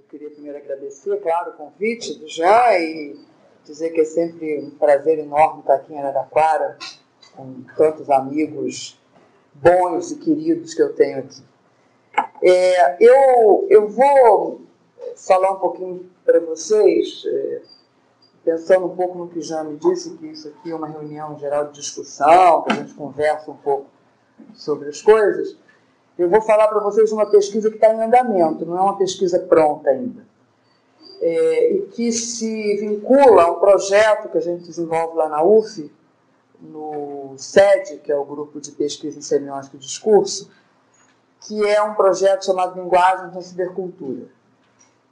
Eu queria primeiro agradecer, claro, o convite do já e dizer que é sempre um prazer enorme estar aqui em Araraquara, com tantos amigos bons e queridos que eu tenho aqui. É, eu, eu vou falar um pouquinho para vocês, é, pensando um pouco no que já me disse, que isso aqui é uma reunião geral de discussão, que a gente conversa um pouco sobre as coisas. Eu vou falar para vocês uma pesquisa que está em andamento, não é uma pesquisa pronta ainda. É, e que se vincula a um projeto que a gente desenvolve lá na UF, no SED, que é o Grupo de Pesquisa em Semiótica e Discurso, que é um projeto chamado Linguagem da Cibercultura.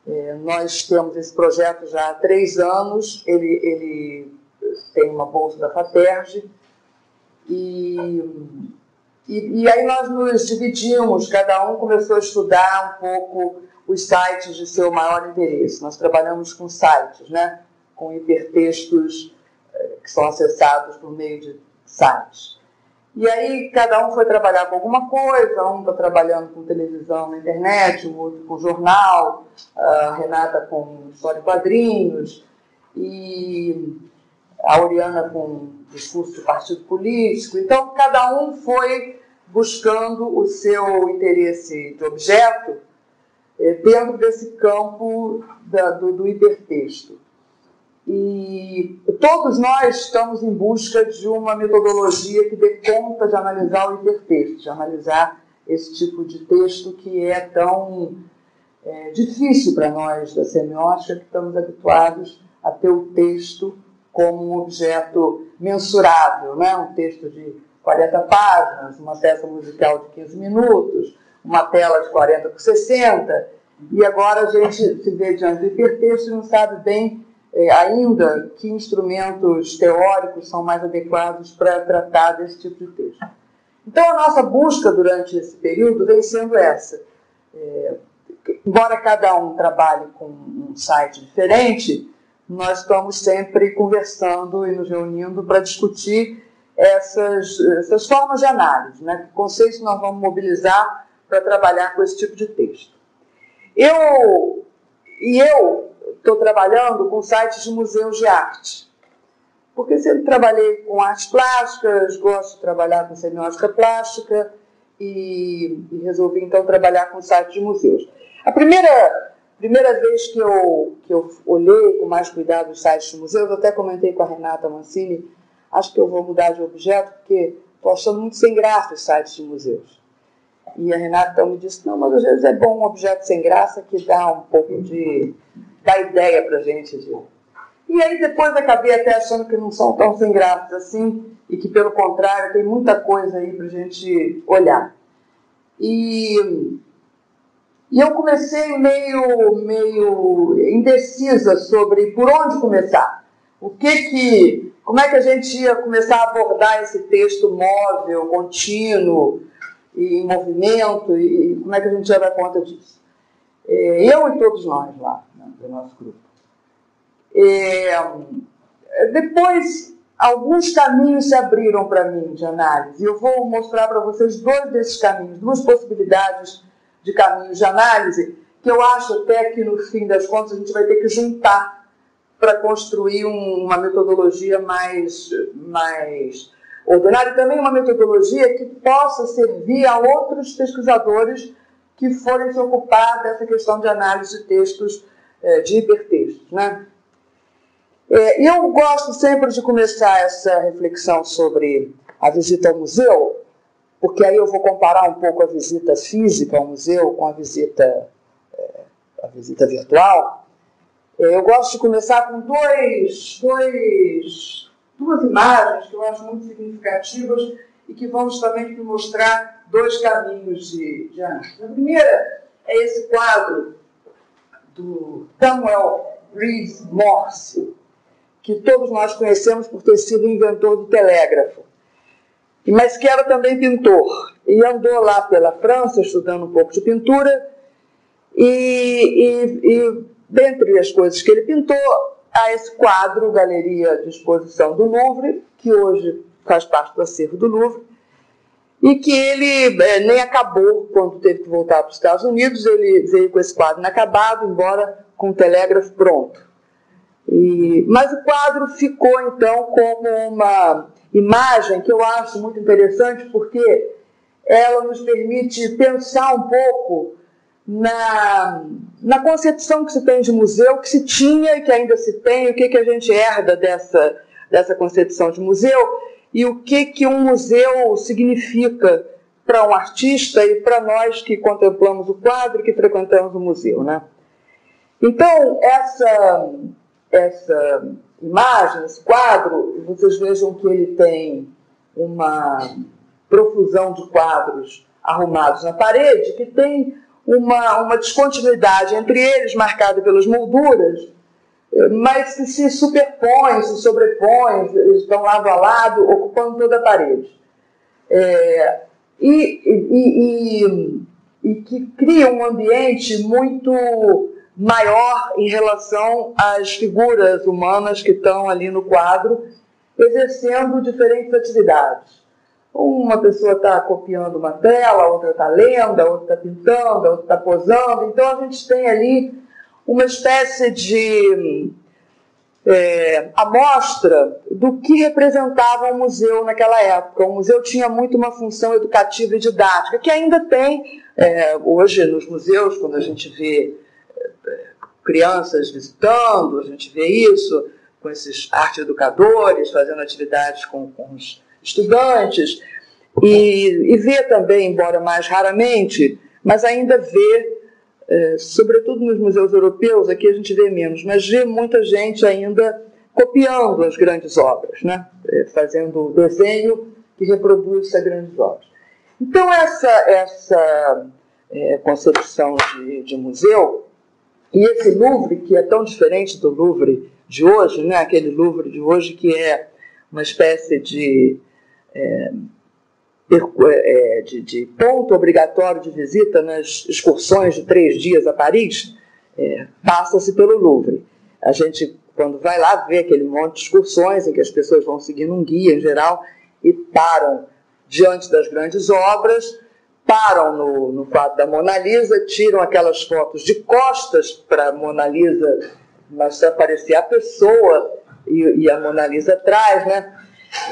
É, nós temos esse projeto já há três anos, ele, ele tem uma bolsa da FATERJ, e, e, e aí nós nos dividimos, cada um começou a estudar um pouco os sites de seu maior interesse. Nós trabalhamos com sites, né? com hipertextos que são acessados por meio de sites. E aí cada um foi trabalhar com alguma coisa, um está trabalhando com televisão na internet, o outro com jornal, a Renata com história e quadrinhos, e a Oriana com discurso de partido político. Então cada um foi buscando o seu interesse de objeto eh, dentro desse campo da, do, do hipertexto. E todos nós estamos em busca de uma metodologia que dê conta de analisar o hipertexto, de analisar esse tipo de texto que é tão é, difícil para nós da semiótica, que estamos habituados a ter o texto como um objeto mensurável, né? um texto de 40 páginas, uma peça musical de 15 minutos, uma tela de 40 por 60, e agora a gente se vê diante do hipertexto e não sabe bem é, ainda que instrumentos teóricos são mais adequados para tratar desse tipo de texto. Então, a nossa busca durante esse período vem sendo essa. É, embora cada um trabalhe com um site diferente, nós estamos sempre conversando e nos reunindo para discutir essas, essas formas de análise, né? que conceitos nós vamos mobilizar para trabalhar com esse tipo de texto. Eu, e eu estou trabalhando com sites de museus de arte. Porque sempre trabalhei com artes plásticas, gosto de trabalhar com semiótica plástica e, e resolvi então trabalhar com sites de museus. A primeira, primeira vez que eu, que eu olhei com mais cuidado os sites de museus, eu até comentei com a Renata Mancini, acho que eu vou mudar de objeto, porque estou achando muito sem graça os sites de museus. E a Renata então me disse, não, mas às vezes é bom um objeto sem graça que dá um pouco de dar ideia para gente. De... E aí depois acabei até achando que não são tão sem graça assim e que, pelo contrário, tem muita coisa aí para gente olhar. E, e eu comecei meio, meio indecisa sobre por onde começar. O que que, como é que a gente ia começar a abordar esse texto móvel, contínuo e em movimento e como é que a gente ia dar conta disso? É, eu e todos nós lá do nosso grupo. É, depois, alguns caminhos se abriram para mim de análise. Eu vou mostrar para vocês dois desses caminhos, duas possibilidades de caminhos de análise, que eu acho até que no fim das contas a gente vai ter que juntar para construir um, uma metodologia mais, mais ordenada e também uma metodologia que possa servir a outros pesquisadores que forem se ocupar dessa questão de análise de textos é, de hipertextos. Né? É, eu gosto sempre de começar essa reflexão sobre a visita ao museu, porque aí eu vou comparar um pouco a visita física ao museu com a visita, é, a visita virtual. Eu gosto de começar com dois, dois, duas imagens que eu acho muito significativas e que vão justamente me mostrar dois caminhos de, de análise. A primeira é esse quadro do Samuel Reed Morse, que todos nós conhecemos por ter sido o inventor do telégrafo, mas que era também pintor. E andou lá pela França estudando um pouco de pintura, e, e, e dentre as coisas que ele pintou, há esse quadro, Galeria de Exposição do Louvre, que hoje faz parte do acervo do Louvre, e que ele é, nem acabou quando teve que voltar para os Estados Unidos. Ele veio com esse quadro inacabado, embora com o telégrafo pronto. E, mas o quadro ficou então como uma imagem que eu acho muito interessante porque ela nos permite pensar um pouco na, na concepção que se tem de museu, que se tinha e que ainda se tem, o que, que a gente herda dessa, dessa concepção de museu e o que, que um museu significa para um artista e para nós que contemplamos o quadro que frequentamos o museu. Né? Então, essa, essa imagem, esse quadro, vocês vejam que ele tem uma profusão de quadros arrumados na parede, que tem uma, uma descontinuidade entre eles, marcada pelas molduras, mas que se superpõem, se sobrepõem, estão lado a lado, ocupando toda a parede. É, e, e, e, e, que cria um ambiente muito maior em relação às figuras humanas que estão ali no quadro, exercendo diferentes atividades. Uma pessoa está copiando uma tela, outra está lendo, a outra está pintando, a outra está posando. Então a gente tem ali uma espécie de é, amostra do que representava o museu naquela época. O museu tinha muito uma função educativa e didática, que ainda tem é, hoje nos museus, quando a gente vê é, crianças visitando, a gente vê isso com esses arte educadores fazendo atividades com, com os estudantes, e, e vê também, embora mais raramente, mas ainda vê é, sobretudo nos museus europeus, aqui a gente vê menos, mas vê muita gente ainda copiando as grandes obras, né? É, fazendo desenho que reproduz essas grandes obras. Então, essa, essa é, concepção de, de, museu, e esse Louvre, que é tão diferente do Louvre de hoje, né? aquele Louvre de hoje que é uma espécie de é, é, de, de, ponto obrigatório de visita nas excursões de três dias a Paris, é, passa-se pelo Louvre. A gente, quando vai lá, vê aquele monte de excursões em que as pessoas vão seguindo um guia em geral e param diante das grandes obras, param no, no quadro da Mona Lisa, tiram aquelas fotos de costas para a Mona Lisa, mas para aparecer a pessoa e, e a Mona Lisa atrás, né?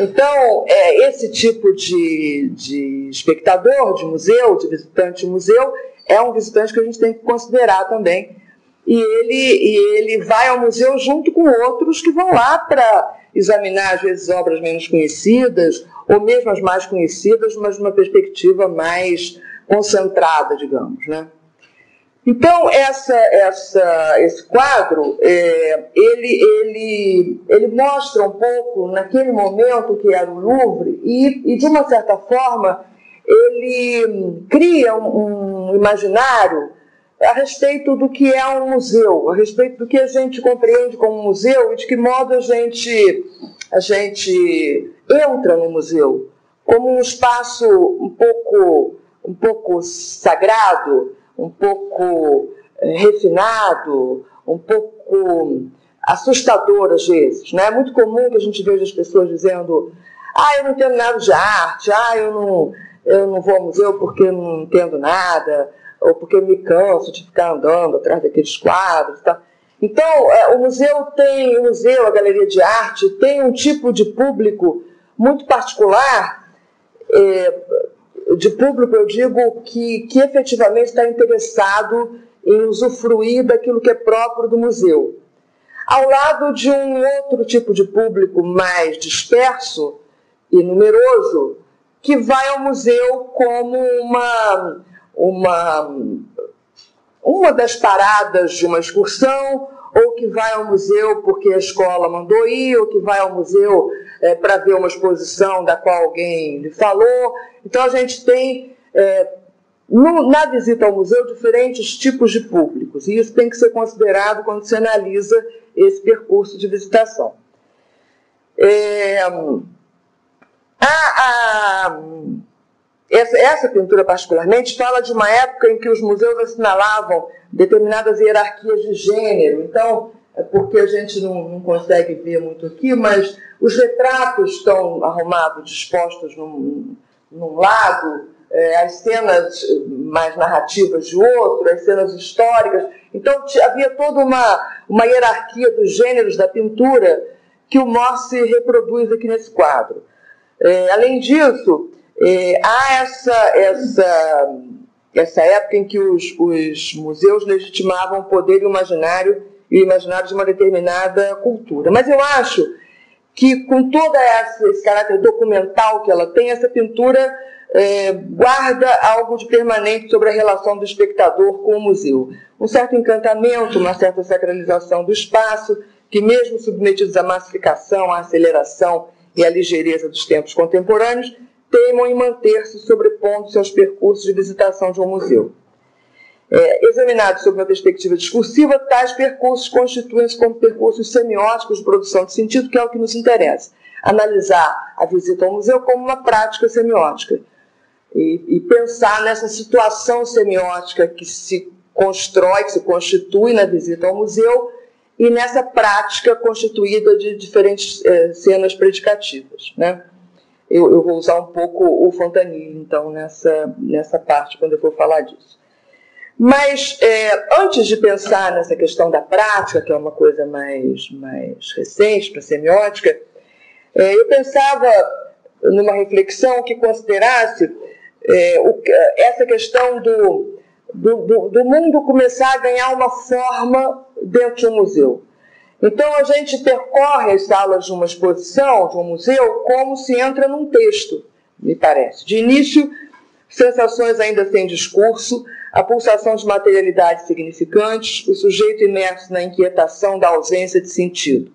Então, é, esse tipo de, de espectador de museu, de visitante de museu, é um visitante que a gente tem que considerar também. E ele, e ele vai ao museu junto com outros que vão lá para examinar, às vezes, obras menos conhecidas, ou mesmo as mais conhecidas, mas numa perspectiva mais concentrada, digamos. Né? Então, essa, essa, esse quadro, é, ele, ele, ele mostra um pouco, naquele momento que era o Louvre, e, e de uma certa forma, ele cria um, um imaginário a respeito do que é um museu, a respeito do que a gente compreende como museu e de que modo a gente, a gente entra no museu, como um espaço um pouco, um pouco sagrado, um pouco é, refinado, um pouco assustador às vezes. Né? É muito comum que a gente veja as pessoas dizendo ah, eu não entendo nada de arte, ah, eu não, eu não vou ao museu porque não entendo nada, ou porque eu me canso de ficar andando atrás daqueles quadros. Tá? Então, é, o museu tem, o museu, a galeria de arte, tem um tipo de público muito particular, é, de público, eu digo que, que efetivamente está interessado em usufruir daquilo que é próprio do museu. Ao lado de um outro tipo de público mais disperso e numeroso, que vai ao museu como uma, uma, uma das paradas de uma excursão, ou que vai ao museu porque a escola mandou ir, ou que vai ao museu é, para ver uma exposição da qual alguém lhe falou. Então a gente tem é, no, na visita ao museu diferentes tipos de públicos, e isso tem que ser considerado quando se analisa esse percurso de visitação. É, a, a, essa, essa, pintura, particularmente, fala de uma época em que os museus assinalavam determinadas hierarquias de gênero. Então, é porque a gente não, não consegue ver muito aqui, mas os retratos estão arrumados, dispostos num, num lado, é, as cenas mais narrativas de outro, as cenas históricas. Então havia toda uma, uma hierarquia dos gêneros da pintura que o Morse reproduz aqui nesse quadro. É, além disso, é, há essa, essa, essa época em que os, os museus legitimavam o poder imaginário e o imaginário de uma determinada cultura. Mas eu acho que, com todo esse caráter documental que ela tem, essa pintura é, guarda algo de permanente sobre a relação do espectador com o museu. Um certo encantamento, uma certa sacralização do espaço, que, mesmo submetidos à massificação, à aceleração e à ligeireza dos tempos contemporâneos, teimam em manter-se sobrepondo-se aos percursos de visitação de um museu. É, examinados sob uma perspectiva discursiva, tais percursos constituem-se como percursos semióticos de produção de sentido, que é o que nos interessa. Analisar a visita ao museu como uma prática semiótica e, e pensar nessa situação semiótica que se constrói, que se constitui na visita ao museu e nessa prática constituída de diferentes é, cenas predicativas. Né? Eu, eu, vou usar um pouco o Fontanier, então, nessa, nessa parte, quando eu for falar disso. Mas, é, antes de pensar nessa questão da prática, que é uma coisa mais, mais recente para a semiótica, é, eu pensava numa reflexão que considerasse é, o, essa questão do, do, do, do mundo começar a ganhar uma forma dentro de um museu. Então a gente percorre as salas de uma exposição, de um museu, como se entra num texto, me parece. De início, sensações ainda sem discurso, a pulsação de materialidades significantes, o sujeito imerso na inquietação da ausência de sentido.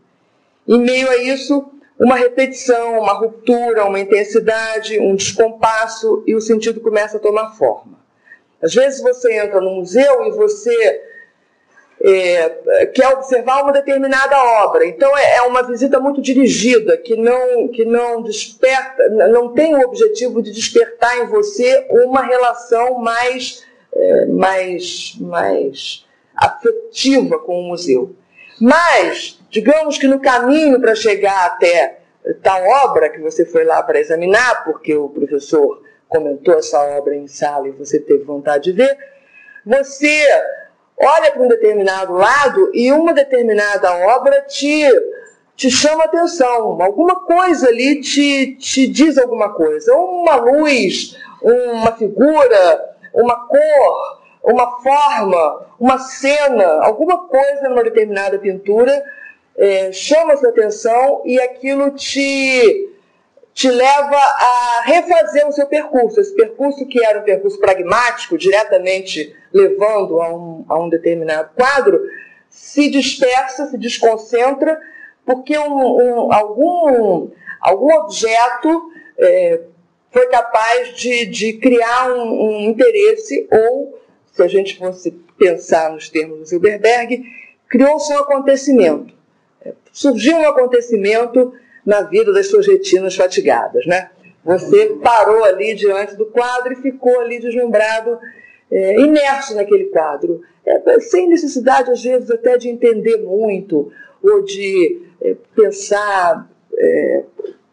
Em meio a isso, uma repetição, uma ruptura, uma intensidade, um descompasso e o sentido começa a tomar forma. Às vezes você entra no museu e você é, quer observar uma determinada obra. Então é, é uma visita muito dirigida, que não, que não desperta, não tem o objetivo de despertar em você uma relação mais, é, mais, mais afetiva com o museu. Mas, digamos que no caminho para chegar até tal obra que você foi lá para examinar, porque o professor comentou essa obra em sala e você teve vontade de ver, você olha para um determinado lado e uma determinada obra te, te chama atenção, alguma coisa ali te, te diz alguma coisa, uma luz, uma figura, uma cor, uma forma, uma cena, alguma coisa numa determinada pintura é, chama sua atenção e aquilo te te leva a refazer o seu percurso. Esse percurso que era um percurso pragmático, diretamente levando a um, a um determinado quadro, se dispersa, se desconcentra, porque um, um, algum, algum objeto é, foi capaz de, de criar um, interesse, ou, se a gente fosse pensar nos termos do Silberberg, criou-se um acontecimento. É, surgiu um acontecimento na vida das suas retinas fatigadas. Né? Você parou ali diante do quadro e ficou ali deslumbrado, é, imerso naquele quadro, é, sem necessidade, às vezes, até de entender muito ou de é, pensar é,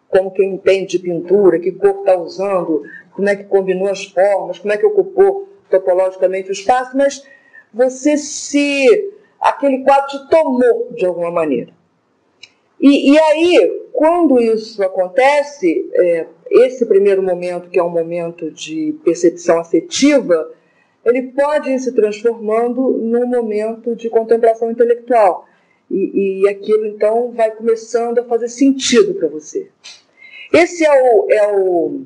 como quem entende de pintura, que cor está usando, como é que combinou as formas, como é que ocupou topologicamente o espaço, mas você se. aquele quadro te tomou de alguma maneira. E, e aí, quando isso acontece, é, esse primeiro momento, que é um momento de percepção afetiva, ele pode ir se transformando num momento de contemplação intelectual. E, e aquilo, então, vai começando a fazer sentido para você. Esse é, o, é, o,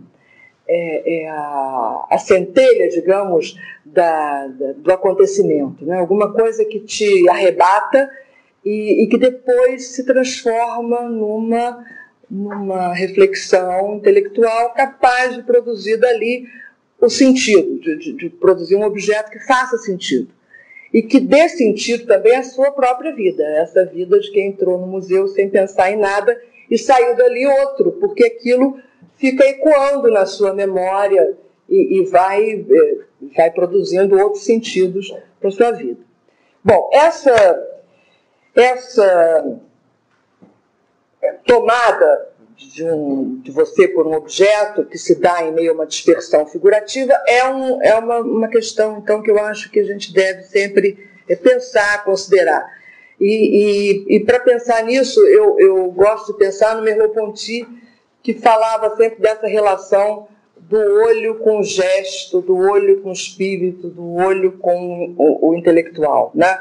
é, é a, a, centelha, digamos, da, da, do acontecimento. Né? Alguma coisa que te arrebata e, e que depois se transforma numa, numa reflexão intelectual capaz de produzir dali o sentido, de, de, de, produzir um objeto que faça sentido. E que dê sentido também à sua própria vida, essa vida de quem entrou no museu sem pensar em nada e saiu dali outro, porque aquilo fica ecoando na sua memória e, e vai, é, vai produzindo outros sentidos para a sua vida. Bom, essa essa tomada de, um, de você por um objeto que se dá em meio a uma dispersão figurativa é, um, é uma, uma questão, então, que eu acho que a gente deve sempre é, pensar, considerar. E, e, e para pensar nisso, eu, eu gosto de pensar no Merleau-Ponty, que falava sempre dessa relação do olho com o gesto, do olho com o espírito, do olho com o, o intelectual. Né?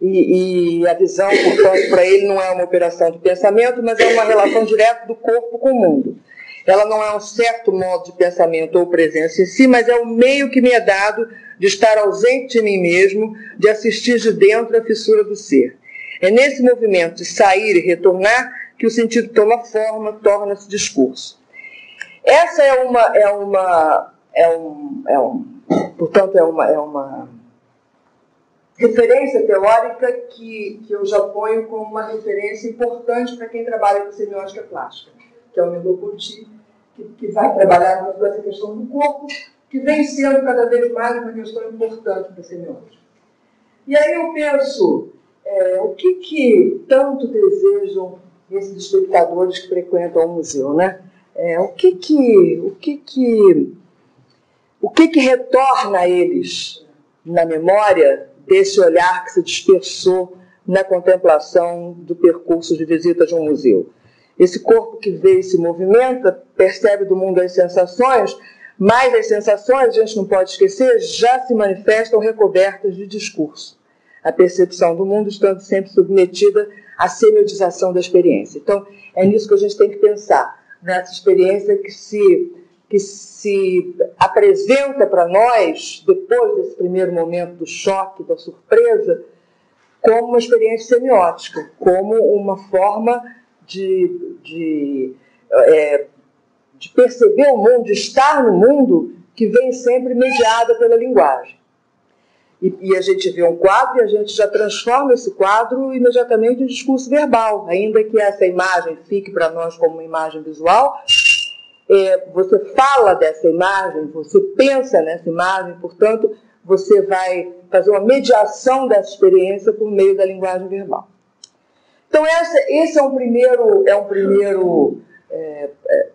E, e, a visão, portanto, para ele não é uma operação de pensamento, mas é uma relação direta do corpo com o mundo. Ela não é um certo modo de pensamento ou presença em si, mas é o meio que me é dado de estar ausente de mim mesmo, de assistir de dentro a fissura do ser. É nesse movimento de sair e retornar que o sentido toma forma, torna-se discurso. Essa é uma, é uma, é um, é um, portanto, é uma, é uma referência teórica que, que eu já ponho como uma referência importante para quem trabalha com semiótica plástica, que é o Merleau-Ponty, que, que vai trabalhar com essa questão do corpo, que vem sendo cada vez mais uma questão importante para a semiótica. E aí eu penso, é, o que, que tanto desejam esses espectadores que frequentam o museu, né? É, o que que, o que que, o que que retorna a eles na memória desse olhar que se dispersou na contemplação do percurso de visita de um museu. Esse corpo que vê e se movimenta, percebe do mundo as sensações, mas as sensações, a gente não pode esquecer, já se manifestam recobertas de discurso. A percepção do mundo estando sempre submetida à semiotização da experiência. Então, é nisso que a gente tem que pensar, nessa experiência que se que se apresenta para nós, depois desse primeiro momento do choque, da surpresa, como uma experiência semiótica, como uma forma de, de, é, de perceber o mundo, de estar no mundo que vem sempre mediada pela linguagem. E, e, a gente vê um quadro e a gente já transforma esse quadro imediatamente em discurso verbal, ainda que essa imagem fique para nós como uma imagem visual, é, você fala dessa imagem, você pensa nessa imagem, portanto, você vai fazer uma mediação dessa experiência por meio da linguagem verbal. Então, essa, esse é um primeiro, é um primeiro, é, é,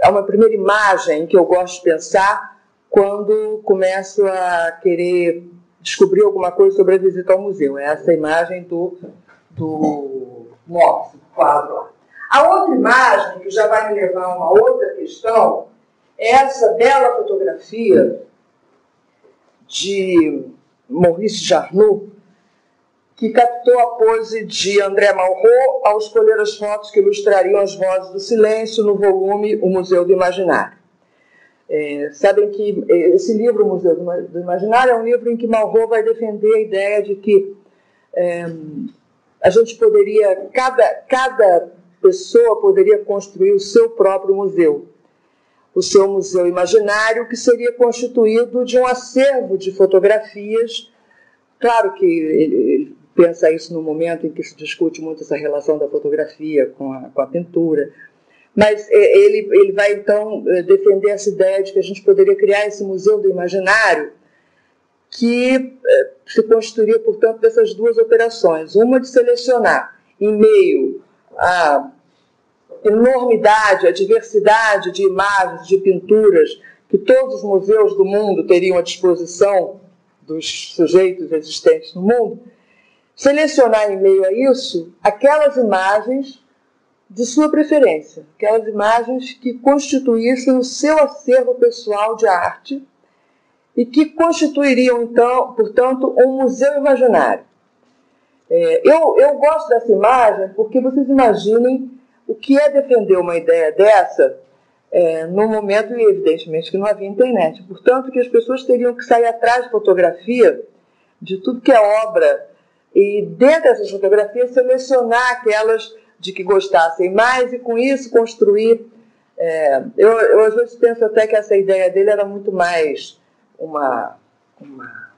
é uma primeira imagem que eu gosto de pensar quando começo a querer descobrir alguma coisa sobre a visita ao museu. É essa imagem do, do Morse, quadro. A outra imagem, que já vai me levar a uma outra questão, é essa bela fotografia de Maurice Jarnoux, que captou a pose de André Malraux ao escolher as fotos que ilustrariam as vozes do silêncio no volume O Museu do Imaginário. É, sabem que esse livro, O Museu do Imaginário, é um livro em que Malraux vai defender a ideia de que é, a gente poderia, cada, cada pessoa poderia construir o seu próprio museu. O seu museu imaginário, que seria constituído de um acervo de fotografias. Claro que ele, pensa isso no momento em que se discute muito essa relação da fotografia com a, com a pintura. Mas é, ele, ele vai então é, defender essa ideia de que a gente poderia criar esse museu do imaginário, que é, se constituiria, portanto, dessas duas operações: uma de selecionar em meio a enormidade, a diversidade de imagens, de pinturas que todos os museus do mundo teriam à disposição dos sujeitos existentes no mundo, selecionar em meio a isso aquelas imagens de sua preferência, aquelas imagens que constituíssem o seu acervo pessoal de arte e que constituiriam, então, portanto, um museu imaginário. É, eu, eu gosto dessa imagem porque vocês imaginem o que é defender uma ideia dessa é, no momento, e evidentemente que não havia internet. Portanto, que as pessoas teriam que sair atrás de fotografia de tudo que é obra e, dentro dessas fotografias, selecionar aquelas de que gostassem mais e, com isso, construir. É, eu, eu, às vezes, penso até que essa ideia dele era muito mais uma, uma,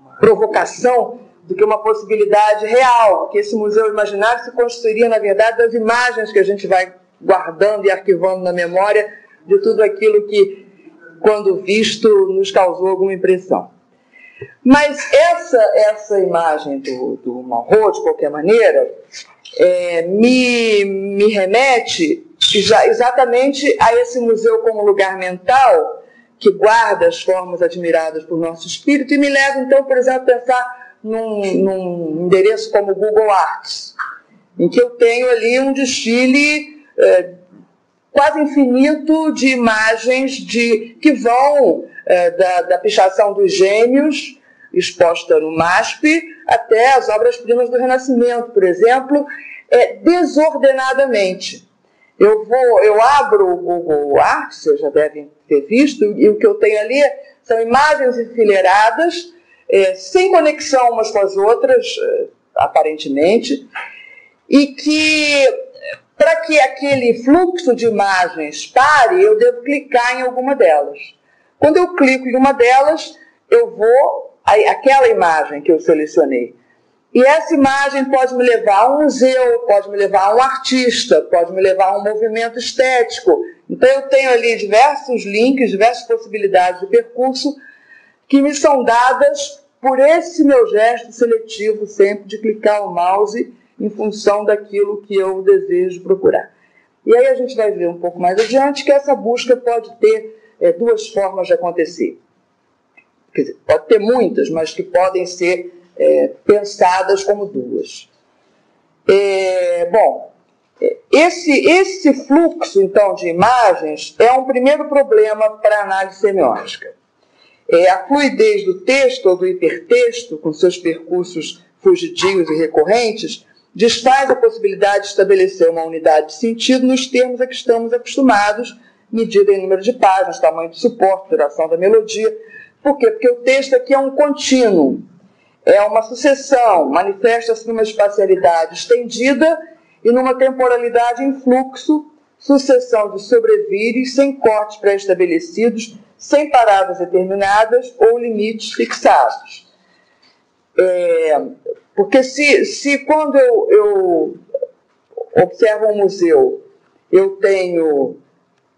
uma provocação do que uma possibilidade real, que esse museu imaginário se construiria, na verdade, das imagens que a gente vai guardando e arquivando na memória de tudo aquilo que, quando visto, nos causou alguma impressão. Mas essa, essa imagem do, do Malraux, de qualquer maneira, é, me, me remete exatamente a esse museu como lugar mental que guarda as formas admiradas por nosso espírito e me leva, então, por exemplo, a pensar num, num endereço como Google Arts, em que eu tenho ali um desfile é, quase infinito de imagens de, que vão é, da, da pichação dos gêmeos, exposta no MASP, até as obras-primas do Renascimento, por exemplo, é, desordenadamente. Eu vou, eu abro o Google Arts, vocês já devem ter visto, e o que eu tenho ali são imagens enfileiradas, é, sem conexão umas com as outras, é, aparentemente, e que para que aquele fluxo de imagens pare, eu devo clicar em alguma delas. Quando eu clico em uma delas, eu vou aquela imagem que eu selecionei. E essa imagem pode me levar a um museu, pode me levar a um artista, pode me levar a um movimento estético. Então eu tenho ali diversos links, diversas possibilidades de percurso que me são dadas por esse meu gesto seletivo sempre de clicar o mouse em função daquilo que eu desejo procurar. E aí a gente vai ver um pouco mais adiante que essa busca pode ter é, duas formas de acontecer. Quer dizer, pode ter muitas, mas que podem ser é, pensadas como duas. É, bom, esse, esse fluxo, então, de imagens é um primeiro problema para a análise semiótica. É, a fluidez do texto ou do hipertexto, com seus percursos fugidios e recorrentes, desfaz a possibilidade de estabelecer uma unidade de sentido nos termos a que estamos acostumados, medida em número de páginas, tamanho de suporte, duração da melodia. Por quê? Porque o texto aqui é um contínuo é uma sucessão, manifesta-se numa espacialidade estendida e numa temporalidade em fluxo, sucessão de sobrevires sem cortes pré-estabelecidos, sem paradas determinadas ou limites fixados. É, porque se, se quando eu, eu observo um museu, eu tenho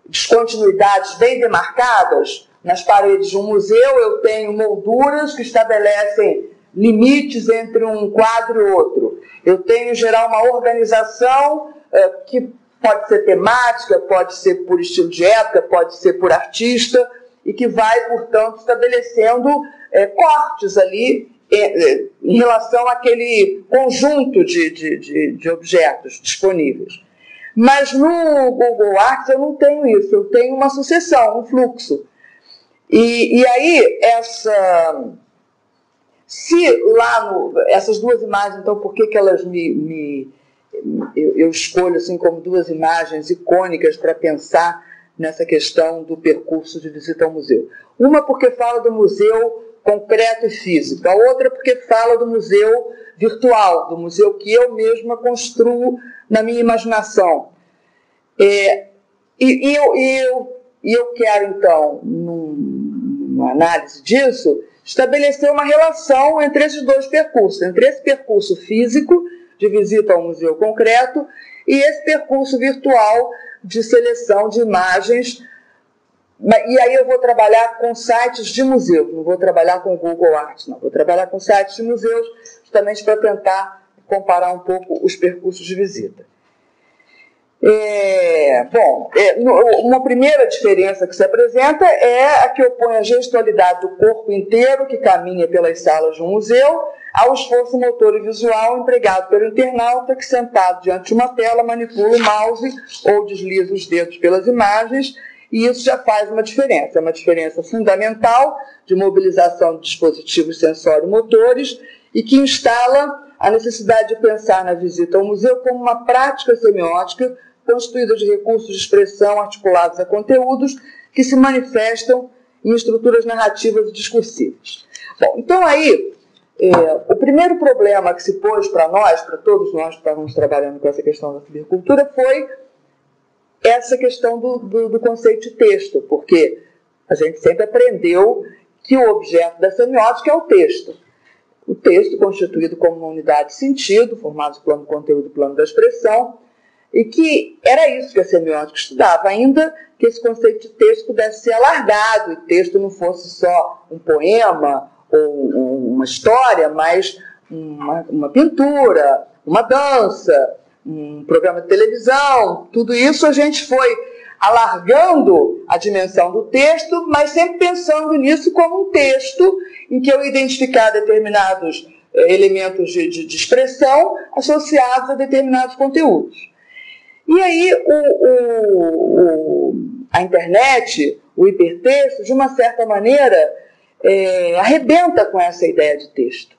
descontinuidades bem demarcadas, nas paredes de um museu eu tenho molduras que estabelecem limites entre um quadro e outro. Eu tenho, em geral, uma organização é, que pode ser temática, pode ser por estilo de época, pode ser por artista, e que vai, portanto, estabelecendo é, cortes ali é, em relação àquele conjunto de, de, de, de objetos disponíveis. Mas no Google Arts eu não tenho isso, eu tenho uma sucessão, um fluxo. E, e aí, essa se lá no, essas duas imagens, então, por que, que elas me, me eu, eu, escolho assim como duas imagens icônicas para pensar nessa questão do percurso de visita ao museu? Uma porque fala do museu concreto e físico, a outra porque fala do museu virtual, do museu que eu mesma construo na minha imaginação. É, e, e, eu, e, eu, e eu quero, então, num, numa análise disso, estabelecer uma relação entre esses dois percursos, entre esse percurso físico, de visita ao museu concreto, e esse percurso virtual de seleção de imagens. E aí eu vou trabalhar com sites de museus, não vou trabalhar com Google Arts, não. Vou trabalhar com sites de museus, justamente para tentar comparar um pouco os percursos de visita. É, bom, é, uma primeira diferença que se apresenta é a que opõe a gestualidade do corpo inteiro que caminha pelas salas de um museu ao esforço motor e visual empregado pelo internauta que, sentado diante de uma tela, manipula o mouse ou desliza os dedos pelas imagens, e isso já faz uma diferença. É uma diferença fundamental de mobilização de dispositivos sensório-motores e que instala a necessidade de pensar na visita ao museu como uma prática semiótica constituída de recursos de expressão articulados a conteúdos que se manifestam em estruturas narrativas e discursivas. Bom, então aí, é, o primeiro problema que se pôs para nós, para todos nós que estávamos trabalhando com essa questão da cibercultura, foi essa questão do, do, do conceito de texto, porque a gente sempre aprendeu que o objeto da semiótica é o texto. O texto constituído como uma unidade de sentido, formado plano conteúdo e plano da expressão, e que era isso que a semiótica estudava, ainda que esse conceito de texto pudesse ser alargado e texto não fosse só um poema ou uma história, mas uma, uma pintura, uma dança, um programa de televisão, tudo isso a gente foi alargando a dimensão do texto, mas sempre pensando nisso como um texto em que eu identificar determinados eh, elementos de, de, de expressão associados a determinados conteúdos. E aí o, o, o, a internet, o hipertexto, de uma certa maneira, é, arrebenta com essa ideia de texto.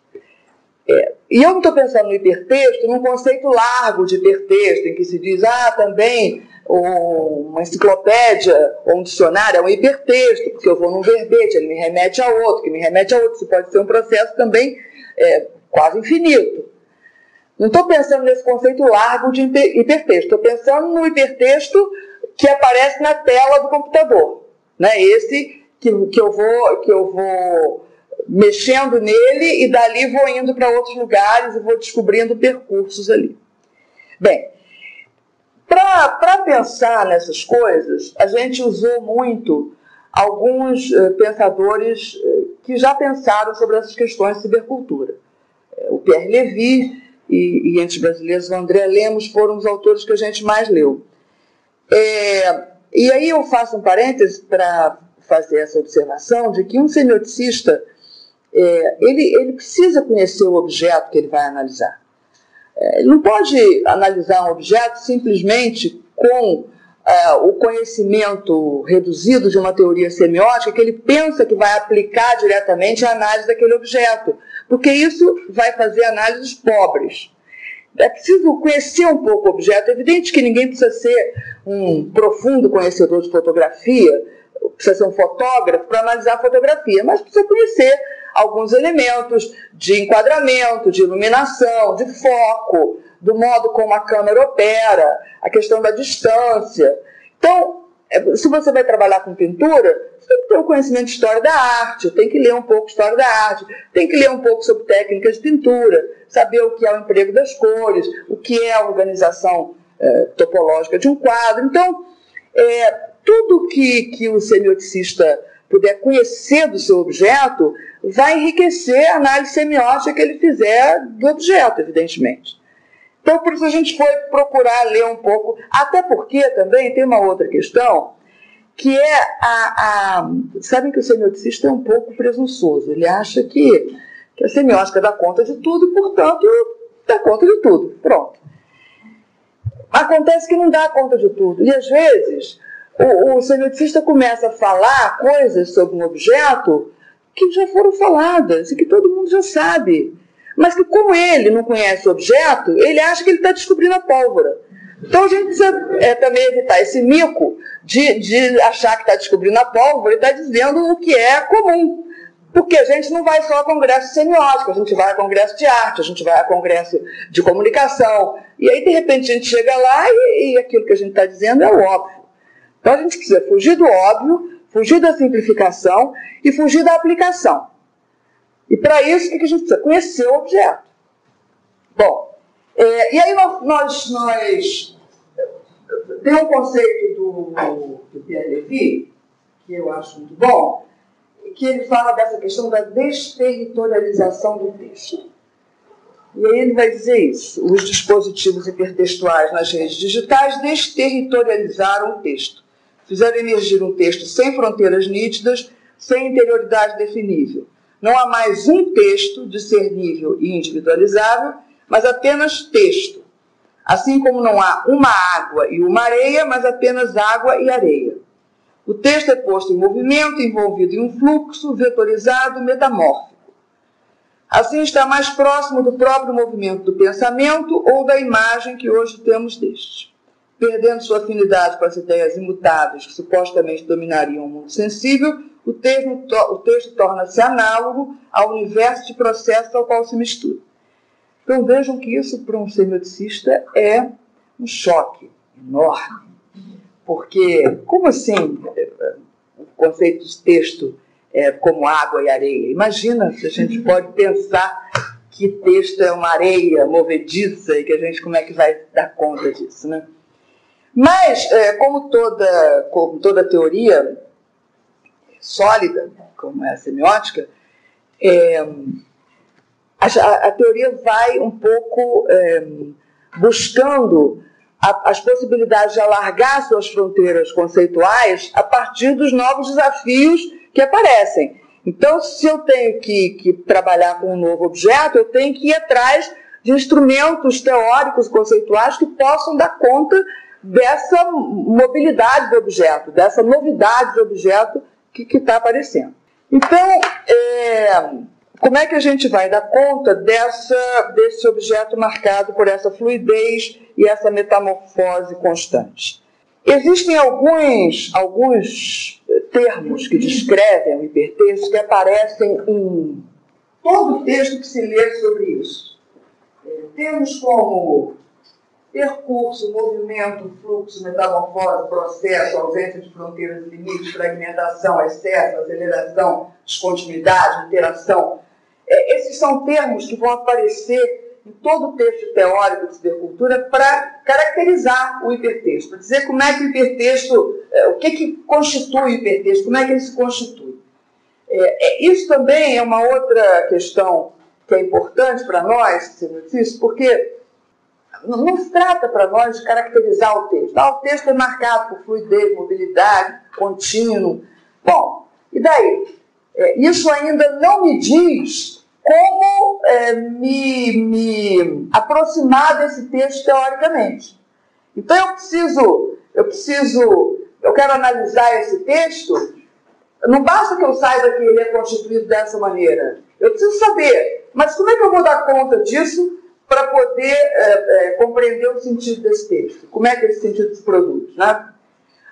É, e eu não estou pensando no hipertexto num conceito largo de hipertexto, em que se diz, ah, também uma enciclopédia ou um dicionário é um hipertexto, porque eu vou num verbete, ele me remete a outro, que me remete a outro. Isso pode ser um processo também é, quase infinito. Não estou pensando nesse conceito largo de hipertexto, estou pensando no hipertexto que aparece na tela do computador. Né? Esse que, que, eu vou, que eu vou mexendo nele e dali vou indo para outros lugares e vou descobrindo percursos ali. Bem, para pensar nessas coisas, a gente usou muito alguns uh, pensadores uh, que já pensaram sobre essas questões de cibercultura. Uh, o Pierre Levy e, e entre os brasileiros o André Lemos foram os autores que a gente mais leu. É, e aí eu faço um parêntese para fazer essa observação de que um semioticista é, ele, ele precisa conhecer o objeto que ele vai analisar. É, ele não pode analisar um objeto simplesmente com é, o conhecimento reduzido de uma teoria semiótica que ele pensa que vai aplicar diretamente a análise daquele objeto, porque isso vai fazer análises pobres. É preciso conhecer um pouco o objeto. É evidente que ninguém precisa ser um profundo conhecedor de fotografia, precisa ser um fotógrafo para analisar a fotografia, mas precisa conhecer alguns elementos de enquadramento, de iluminação, de foco, do modo como a câmera opera, a questão da distância. Então, é, se você vai trabalhar com pintura, você tem que ter um conhecimento de história da arte, tem que ler um pouco história da arte, tem que ler um pouco sobre técnicas de pintura, saber o que é o emprego das cores, o que é a organização é, topológica de um quadro. Então, é, tudo que, que o semioticista puder conhecer do seu objeto vai enriquecer a análise semiótica que ele fizer do objeto, evidentemente. Então, por isso a gente foi procurar ler um pouco, até porque também tem uma outra questão, que é a. a sabem que o semioticista é um pouco presunçoso, ele acha que, que a semiótica dá conta de tudo e, portanto, dá conta de tudo. Pronto. Acontece que não dá conta de tudo. E às vezes o, o semioticista começa a falar coisas sobre um objeto que já foram faladas e que todo mundo já sabe. Mas que, como ele não conhece o objeto, ele acha que ele está descobrindo a pólvora. Então a gente precisa é, também evitar esse mico de, de achar que está descobrindo a pólvora e está dizendo o que é comum. Porque a gente não vai só a congresso semiótico, a gente vai a congresso de arte, a gente vai a congresso de comunicação. E aí, de repente, a gente chega lá e, e aquilo que a gente está dizendo é o óbvio. Então a gente precisa fugir do óbvio, fugir da simplificação e fugir da aplicação. E para isso, o que a gente precisa? Conhecer o objeto. Bom, é, e aí nós, nós, tem um conceito do, do Pierre Levy, que eu acho muito bom, que ele fala dessa questão da desterritorialização do texto. E aí ele vai dizer isso. Os dispositivos hipertextuais nas redes digitais desterritorializaram o texto fizeram emergir um texto sem fronteiras nítidas, sem interioridade definível. Não há mais um texto discernível e individualizável, mas apenas texto. Assim como não há uma água e uma areia, mas apenas água e areia. O texto é posto em movimento, envolvido em um fluxo vetorizado, metamórfico. Assim está mais próximo do próprio movimento do pensamento ou da imagem que hoje temos deste perdendo sua afinidade com as ideias imutáveis que supostamente dominariam o mundo sensível, o texto, o texto torna-se análogo ao universo de processos ao qual se mistura. Então vejam que isso para um semioticista é um choque enorme. Porque, como assim o conceito de texto é como água e areia? Imagina se a gente pode pensar que texto é uma areia movediça e que a gente como é que vai dar conta disso, né? Mas, é, como, toda, como toda teoria sólida, como é a semiótica, é, a, a, teoria vai um pouco é, buscando a, as possibilidades de alargar suas fronteiras conceituais a partir dos novos desafios que aparecem. Então, se eu tenho que, que trabalhar com um novo objeto, eu tenho que ir atrás de instrumentos teóricos, conceituais que possam dar conta dessa mobilidade do objeto, dessa novidade do objeto que está aparecendo. Então, é, como é que a gente vai dar conta dessa, desse objeto marcado por essa fluidez e essa metamorfose constante? Existem alguns, alguns termos que descrevem o hipertexto que aparecem em todo o texto que se lê sobre isso. É, termos como percurso, movimento, fluxo, metamorfose, processo, ausência de fronteiras e limites, fragmentação, excesso, aceleração, descontinuidade, interação. É, esses são termos que vão aparecer em todo o texto teórico de cibercultura para caracterizar o hipertexto, para dizer como é que o hipertexto, é, o que, que constitui o hipertexto, como é que ele se constitui. É, é isso também é uma outra questão que é importante para nós, porque não se trata para nós de caracterizar o texto. Ah, o texto é marcado por fluidez, mobilidade, contínuo. Bom, e daí? É, isso ainda não me diz como é, me, me aproximar desse texto teoricamente. Então eu preciso, eu preciso, eu quero analisar esse texto. Não basta que eu saiba que ele é constituído dessa maneira. Eu preciso saber, mas como é que eu vou dar conta disso para poder é, é, compreender o sentido desse texto. Como é que esse sentido se produz, né?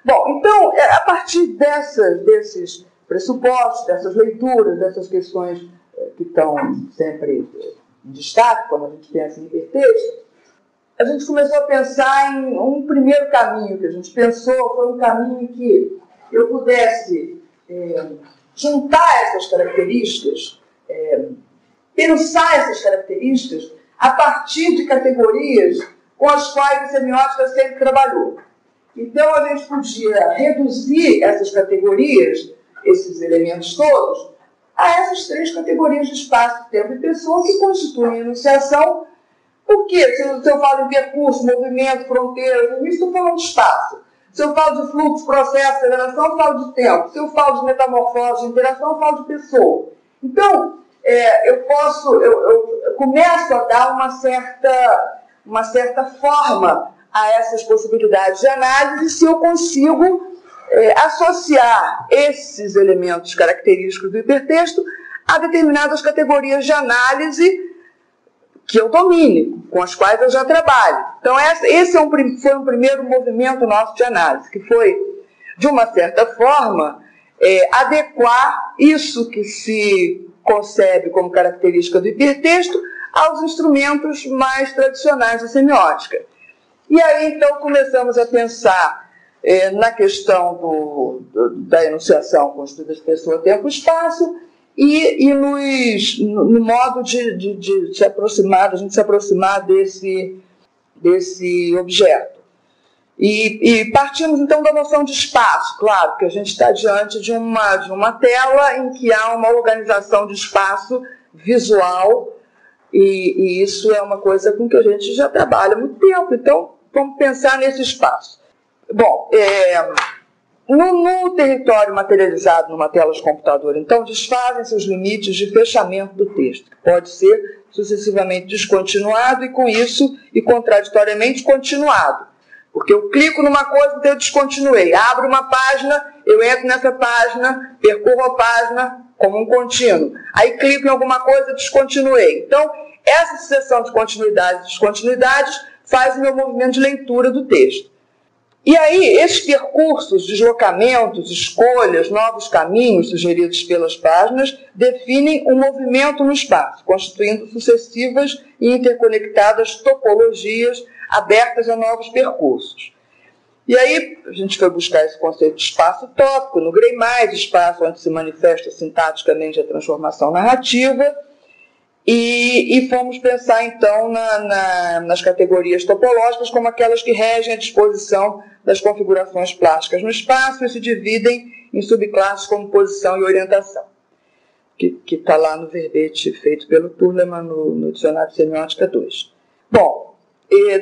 Bom, então, é, a partir dessas, desses pressupostos, dessas leituras, dessas questões é, que estão sempre em destaque quando a gente pensa em hipertexto, a gente começou a pensar em um primeiro caminho que a gente pensou, foi um caminho que eu pudesse é, juntar essas características, é, pensar essas características a partir de categorias com as quais a semiótica sempre trabalhou. Então, a gente podia reduzir essas categorias, esses elementos todos, a essas três categorias de espaço, tempo e pessoa que constituem a enunciação. Por quê? Se eu, falo em percurso, movimento, fronteira, eu estou falando de espaço. Se eu falo de fluxo, processo, aceleração, eu falo de tempo. Se eu falo de metamorfose, interação, eu falo de pessoa. Então, é, eu posso, eu, eu, começo a dar uma certa, uma certa forma a essas possibilidades de análise se eu consigo é, associar esses elementos característicos do hipertexto a determinadas categorias de análise que eu domine, com as quais eu já trabalho. Então, esse é um, foi um primeiro movimento nosso de análise, que foi, de uma certa forma, é, adequar isso que se concebe como característica do hipertexto aos instrumentos mais tradicionais da semiótica. E aí, então, começamos a pensar é, na questão do, do, da enunciação construída de pessoa, tempo e espaço, e, e nos, no, no modo de, de, de, se aproximar, a gente se aproximar desse, desse objeto. E, e, partimos então da noção de espaço, claro, que a gente está diante de uma, de uma tela em que há uma organização de espaço visual, e, e isso é uma coisa com que a gente já trabalha há muito tempo, então vamos pensar nesse espaço. Bom, é, no, no, território materializado numa tela de computador, então, desfazem-se os limites de fechamento do texto, que pode ser sucessivamente descontinuado e, com isso, e contraditoriamente continuado. Porque eu clico numa coisa, então eu descontinuei. Abro uma página, eu entro nessa página, percorro a página como um contínuo. Aí clico em alguma coisa, descontinuei. Então, essa sucessão de continuidades e descontinuidades faz o meu movimento de leitura do texto. E aí, esses percursos, deslocamentos, escolhas, novos caminhos sugeridos pelas páginas definem um movimento no espaço, constituindo sucessivas e interconectadas topologias abertas a novos percursos. E aí a gente foi buscar esse conceito de espaço tópico no Grey Mais, espaço onde se manifesta sintaticamente a transformação narrativa, e, e fomos pensar então na, na, nas categorias topológicas como aquelas que regem a disposição das configurações plásticas no espaço e se dividem em subclasses como posição e orientação, que está lá no verbete feito pelo Turleman no, no Dicionário de Semiótica 2. Bom,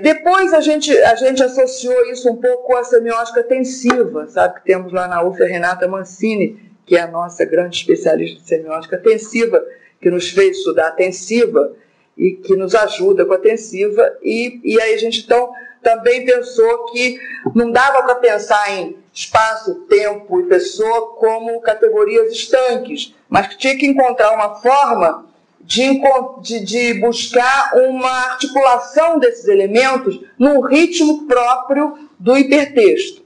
depois a gente, a gente associou isso um pouco à semiótica tensiva, sabe? Que temos lá na UF a Renata Mancini, que é a nossa grande especialista de semiótica tensiva, que nos fez estudar a tensiva e que nos ajuda com a tensiva. E, e aí a gente então também pensou que não dava para pensar em espaço, tempo e pessoa como categorias estanques, mas que tinha que encontrar uma forma de, de, de buscar uma articulação desses elementos num ritmo próprio do hipertexto.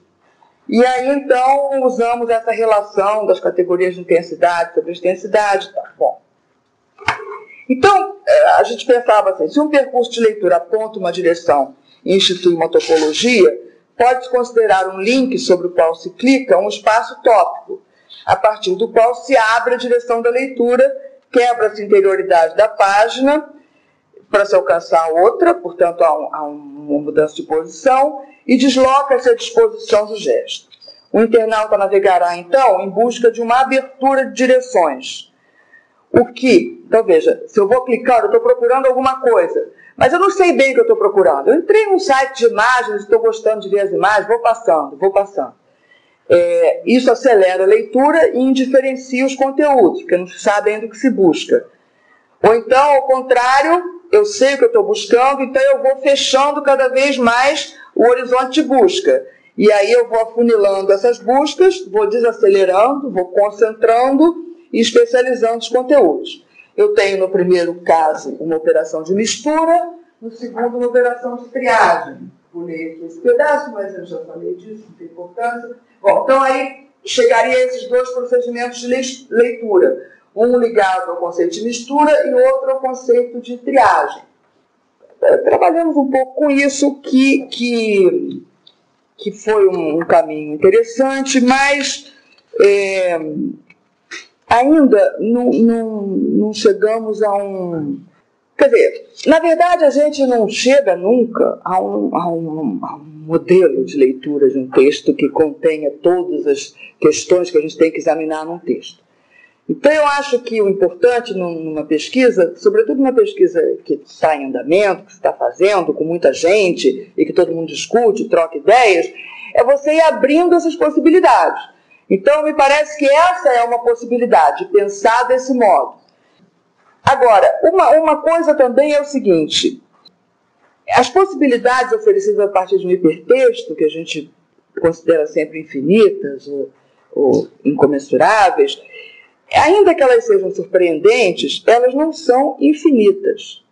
E aí, então, usamos essa relação das categorias de intensidade sobre extensidade. Tá bom. Então, eh, a gente pensava assim: se um percurso de leitura aponta uma direção e institui uma topologia, pode-se considerar um link sobre o qual se clica um espaço tópico, a partir do qual se abre a direção da leitura, quebra-se a interioridade da página para se alcançar outra, portanto há, um, há uma mudança de posição, e desloca-se a disposição do gesto. O internauta navegará, então, em busca de uma abertura de direções. O que, então veja, se eu vou clicar, eu estou procurando alguma coisa. Mas eu não sei bem o que eu estou procurando. Eu entrei num site de imagens, estou gostando de ver as imagens, vou passando, vou passando. É, isso acelera a leitura e indiferencia os conteúdos, porque não se sabe ainda o que se busca. Ou então, ao contrário, eu sei o que eu estou buscando, então eu vou fechando cada vez mais o horizonte de busca. E aí eu vou afunilando essas buscas, vou desacelerando, vou concentrando e especializando os conteúdos. Eu tenho no primeiro caso uma operação de mistura, no segundo uma operação de triagem. Pulei aqui esse pedaço, mas eu já falei disso, não tem importância. Bom, então aí chegaria a esses dois procedimentos de leitura. Um ligado ao conceito de mistura e outro ao conceito de triagem. É, trabalhamos um pouco com isso, que, que, que foi um, caminho interessante, mas é, ainda não, não, não chegamos a um. Quer dizer, na verdade a gente não chega nunca a um, a um, a um modelo de leitura de um texto que contenha todas as questões que a gente tem que examinar num texto. Então, eu acho que o importante numa pesquisa, sobretudo uma pesquisa que está em andamento, que está fazendo com muita gente e que todo mundo discute, troca ideias, é você ir abrindo essas possibilidades. Então, me parece que essa é uma possibilidade, pensar desse modo. Agora, uma, uma coisa também é o seguinte: as possibilidades oferecidas a partir de um hipertexto, que a gente considera sempre infinitas ou, ou incomensuráveis, ainda que elas sejam surpreendentes, elas não são infinitas.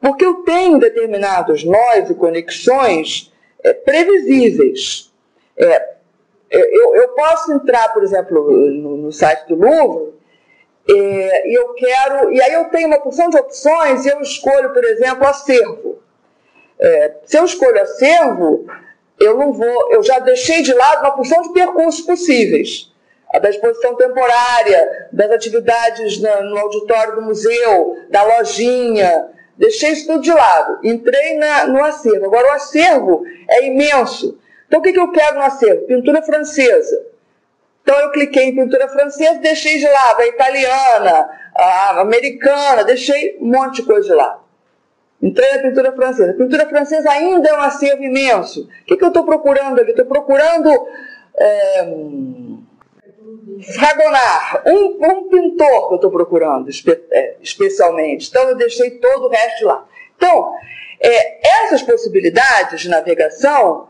Porque eu tenho determinados nós e conexões é, previsíveis. É, eu, eu posso entrar, por exemplo, no, no site do Louvre é, e eu quero. E aí eu tenho uma porção de opções e eu escolho, por exemplo, acervo. É, se eu escolho acervo, eu não vou. Eu já deixei de lado uma porção de percursos possíveis. A da exposição temporária, das atividades na, no auditório do museu, da lojinha. Deixei isso tudo de lado. Entrei na, no acervo. Agora, o acervo é imenso. Então, o que, que eu quero no acervo? Pintura francesa. Então, eu cliquei em pintura francesa, deixei de lado a italiana, a americana, deixei um monte de coisa de lado. Entrei na pintura francesa. A pintura francesa ainda é um acervo imenso. O que, que eu estou procurando aqui? Estou procurando é, um, um, pintor que eu estou procurando espe, é, especialmente. Então, eu deixei todo o resto lá. Então, é, essas possibilidades de navegação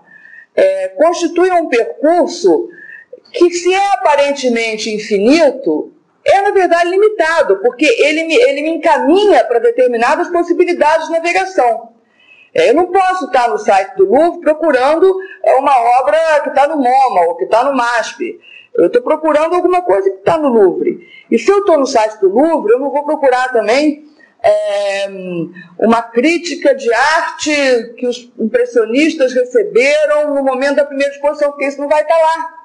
é, constituem um percurso que, se é aparentemente infinito, é na verdade limitado, porque ele me, ele me encaminha para determinadas possibilidades de navegação. É, eu não posso estar no site do Louvre procurando é, uma obra que está no MoMA ou que está no MASP. Eu estou procurando alguma coisa que está no Louvre. E se eu estou no site do Louvre, eu não vou procurar também é, uma crítica de arte que os impressionistas receberam no momento da primeira exposição, porque isso não vai estar lá.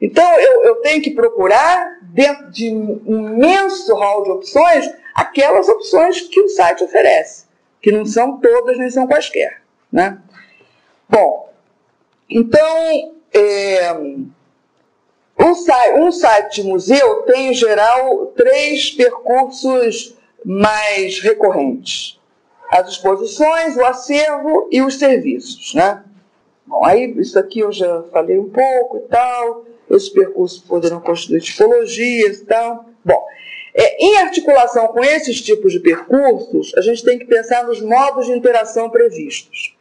Então, eu, eu tenho que procurar, dentro de um imenso hall de opções, aquelas opções que o site oferece, que não são todas nem são quaisquer. Né? Bom, então, é, um, site, um site de museu tem, em geral, três percursos mais recorrentes. as exposições, o acervo e os serviços. Né? Bom, aí isso aqui eu já falei um pouco e tal, esses percursos poderão constituir tipologias e tal. Bom, é, em articulação com esses tipos de percursos, a gente tem que pensar nos modos de interação previstos.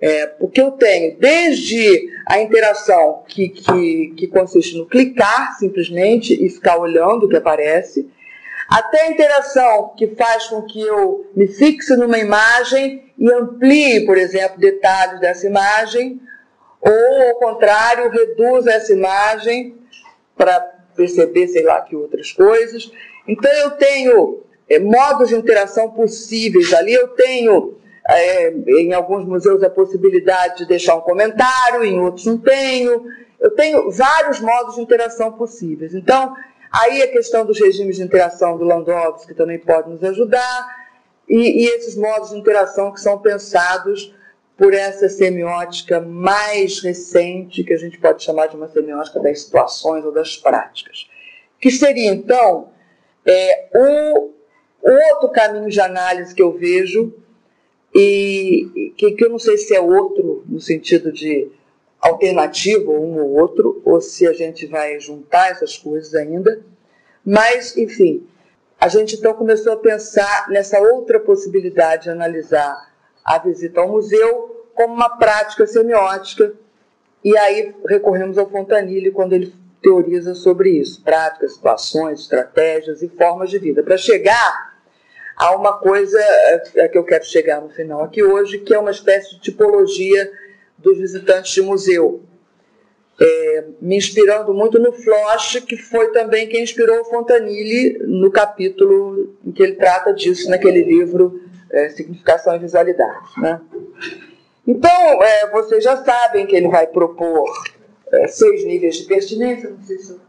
É, porque eu tenho desde a interação que, que, que consiste no clicar simplesmente e ficar olhando o que aparece, até a interação que faz com que eu me fixe numa imagem e amplie, por exemplo, detalhes dessa imagem, ou ao contrário, reduza essa imagem para perceber, sei lá, que outras coisas. Então eu tenho é, modos de interação possíveis ali, eu tenho é, em alguns museus a possibilidade de deixar um comentário, em outros não tenho. Eu tenho vários modos de interação possíveis. Então, aí a questão dos regimes de interação do Landowski também pode nos ajudar, e, e esses modos de interação que são pensados por essa semiótica mais recente, que a gente pode chamar de uma semiótica das situações ou das práticas. Que seria, então, é, o, o outro caminho de análise que eu vejo e que, que eu não sei se é outro no sentido de alternativo um ou outro, ou se a gente vai juntar essas coisas ainda. Mas, enfim, a gente então começou a pensar nessa outra possibilidade de analisar a visita ao museu como uma prática semiótica, e aí recorremos ao Fontanille quando ele teoriza sobre isso, práticas, situações, estratégias e formas de vida, para chegar há uma coisa a que eu quero chegar no final aqui hoje, que é uma espécie de tipologia dos visitantes de museu. É, me inspirando muito no Floch, que foi também quem inspirou o Fontanille no capítulo em que ele trata disso, naquele livro é, Significação e Visualidade. Né? Então, é, vocês já sabem que ele vai propor é, seis níveis de pertinência, não sei se eu...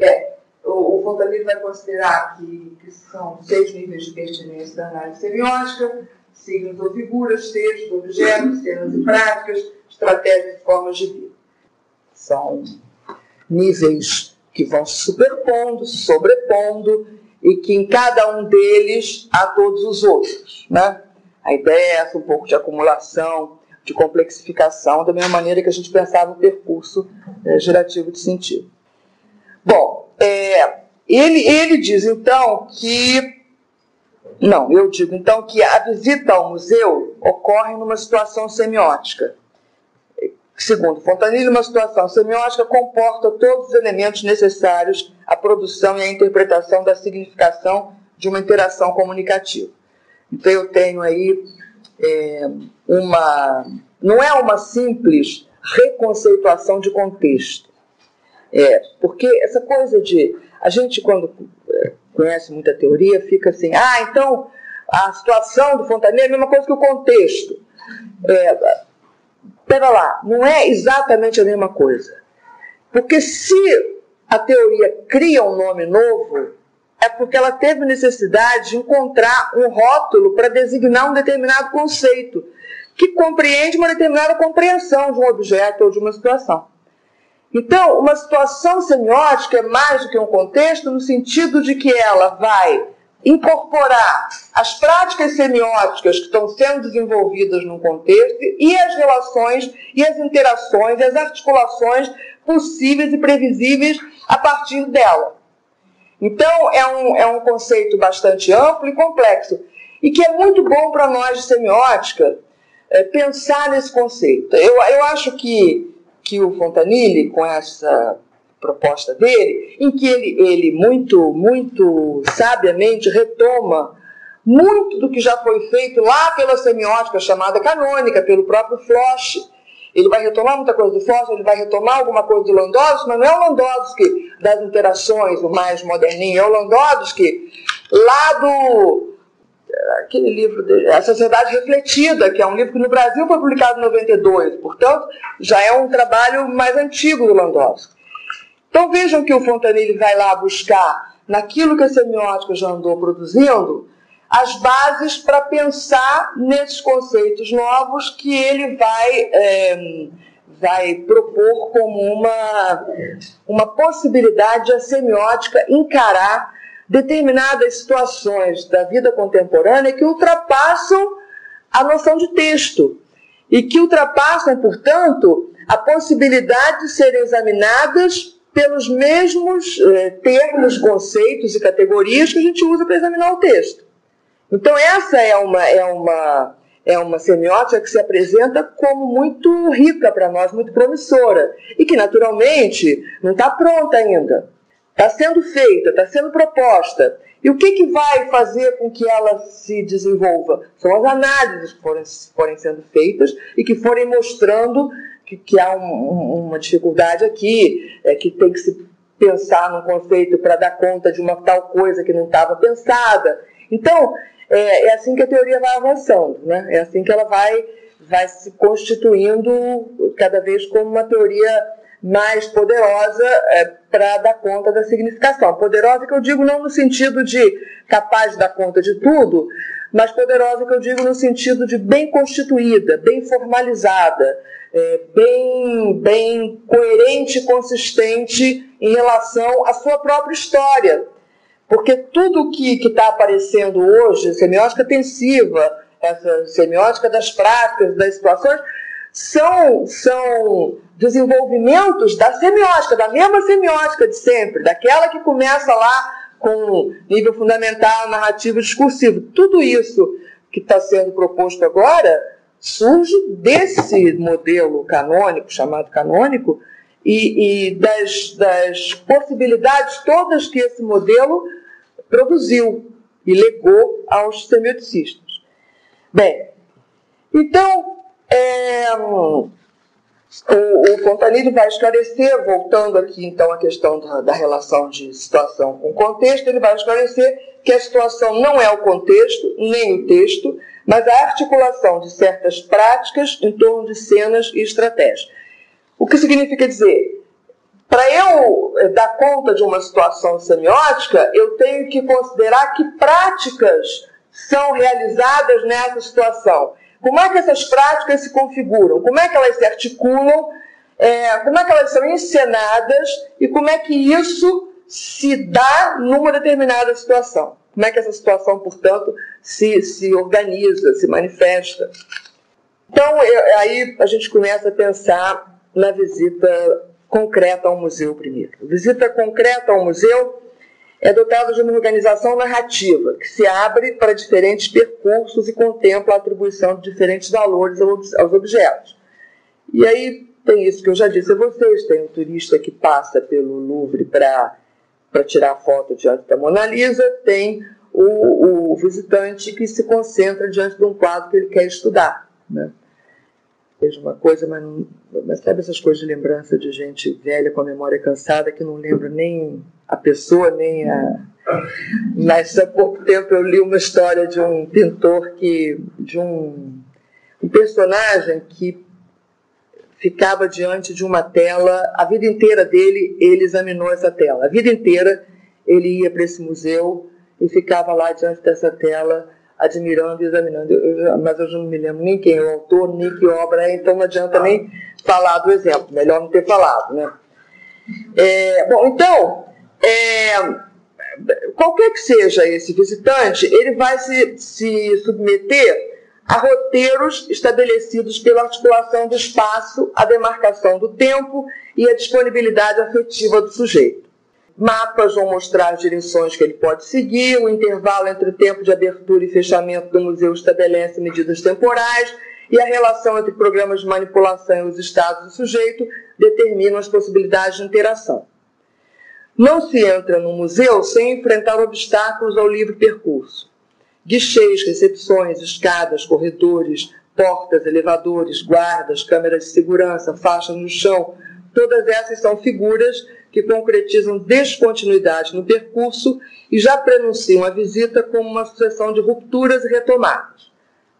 É, o, o Fontanille vai considerar que, que são seis níveis de pertinência da análise semiótica, signos ou figuras, textos, objetos, cenas e práticas, estratégias e formas de vida. São níveis que vão se superpondo, se sobrepondo, e que em cada um deles há todos os outros. Né? A ideia é essa, um pouco de acumulação, de complexificação, da mesma maneira que a gente pensava o percurso é, gerativo de sentido. Bom, é, ele, ele diz então que. Não, eu digo então que a visita ao museu ocorre numa situação semiótica. Segundo Fontanilli, uma situação semiótica comporta todos os elementos necessários à produção e à interpretação da significação de uma interação comunicativa. Então eu tenho aí é, uma. Não é uma simples reconceituação de contexto é, porque essa coisa de. A gente, quando é, conhece muita teoria, fica assim: ah, então a situação do Fontanet é a mesma coisa que o contexto. É, pera lá, não é exatamente a mesma coisa. Porque se a teoria cria um nome novo, é porque ela teve necessidade de encontrar um rótulo para designar um determinado conceito que compreende uma determinada compreensão de um objeto ou de uma situação. Então, uma situação semiótica é mais do que um contexto, no sentido de que ela vai incorporar as práticas semióticas que estão sendo desenvolvidas num contexto e as relações e as interações e as articulações possíveis e previsíveis a partir dela. Então, é um, é um conceito bastante amplo e complexo e que é muito bom para nós de semiótica é, pensar nesse conceito. Eu, eu acho que que o Fontanille, com essa proposta dele, em que ele, ele muito, muito sabiamente retoma muito do que já foi feito lá pela semiótica chamada canônica, pelo próprio Floch. Ele vai retomar muita coisa do Floch, ele vai retomar alguma coisa do Landowski, mas não é o Landowski das interações, o mais moderninho, é o Landowski lá do, aquele livro, de, A Sociedade Refletida, que é um livro que no Brasil foi publicado em 92, portanto, já é um trabalho mais antigo do Landowski. Então vejam que o Fontanille vai lá buscar, naquilo que a semiótica já andou produzindo, as bases para pensar nesses conceitos novos que ele vai, é, vai propor como uma, uma possibilidade de a semiótica encarar determinadas situações da vida contemporânea que ultrapassam a noção de texto e que ultrapassam, portanto, a possibilidade de serem examinadas pelos mesmos eh, termos, conceitos e categorias que a gente usa para examinar o texto. Então, essa é uma, é uma, é uma semiótica que se apresenta como muito rica para nós, muito promissora, e que, naturalmente, não está pronta ainda. Está sendo feita, está sendo proposta. E o que, que vai fazer com que ela se desenvolva? São as análises que forem, forem sendo feitas e que forem mostrando que, que há um, uma dificuldade aqui, é, que tem que se pensar num conceito para dar conta de uma tal coisa que não estava pensada. Então, é, é, assim que a teoria vai avançando, né? é assim que ela vai, vai se constituindo cada vez como uma teoria mais poderosa é, para dar conta da significação. Poderosa que eu digo não no sentido de capaz de dar conta de tudo, mas poderosa que eu digo no sentido de bem constituída, bem formalizada, é, bem, bem coerente e consistente em relação à sua própria história. Porque tudo que está aparecendo hoje, semiótica tensiva, essa semiótica das práticas, das situações, são, são desenvolvimentos da semiótica, da mesma semiótica de sempre, daquela que começa lá com nível fundamental, narrativo, discursivo. Tudo isso que está sendo proposto agora surge desse modelo canônico, chamado canônico, e, e das, das possibilidades todas que esse modelo produziu e legou aos semioticistas. Bem, então, é, o, o vai esclarecer, voltando aqui então à questão da, da relação de situação com contexto, ele vai esclarecer que a situação não é o contexto, nem o texto, mas a articulação de certas práticas em torno de cenas e estratégias. O que significa dizer? Para eu eh, dar conta de uma situação semiótica, eu tenho que considerar que práticas são realizadas nessa situação. Como é que essas práticas se configuram? Como é que elas se articulam? É, como é que elas são encenadas? E como é que isso se dá numa determinada situação? Como é que essa situação, portanto, se, se organiza, se manifesta? Então, eu, aí a gente começa a pensar na visita concreta ao museu primeiro. A visita concreta ao museu é dotada de uma organização narrativa que se abre para diferentes percursos e contempla a atribuição de diferentes valores aos objetos. E aí tem isso que eu já disse a vocês: tem um turista que passa pelo Louvre para tirar foto diante da Mona Lisa, tem o, o, visitante que se concentra diante de um quadro que ele quer estudar. Né? Veja uma coisa, mas, mas sabe essas coisas de lembrança de gente velha com a memória cansada que não lembra nem a pessoa, nem a. Mas há pouco tempo eu li uma história de um pintor que. de um, um personagem que ficava diante de uma tela, a vida inteira dele, ele examinou essa tela. A vida inteira ele ia para esse museu e ficava lá diante dessa tela, admirando e examinando. Eu, mas eu não me lembro nem quem é o autor, nem que obra é, então não adianta nem falar do exemplo, melhor não ter falado. Né? É, bom, então, é, qualquer que seja esse visitante, ele vai se, se submeter a roteiros estabelecidos pela articulação do espaço, a demarcação do tempo e a disponibilidade afetiva do sujeito. Mapas vão mostrar as direções que ele pode seguir, o intervalo entre o tempo de abertura e fechamento do museu estabelece medidas temporais e a relação entre programas de manipulação e os estados do sujeito determinam as possibilidades de interação. Não se entra no museu sem enfrentar obstáculos ao livre percurso guichês, recepções, escadas, corredores, portas, elevadores, guardas, câmeras de segurança, faixas no chão, todas essas são figuras que concretizam descontinuidade no percurso e já prenunciam a visita como uma sucessão de rupturas e retomadas.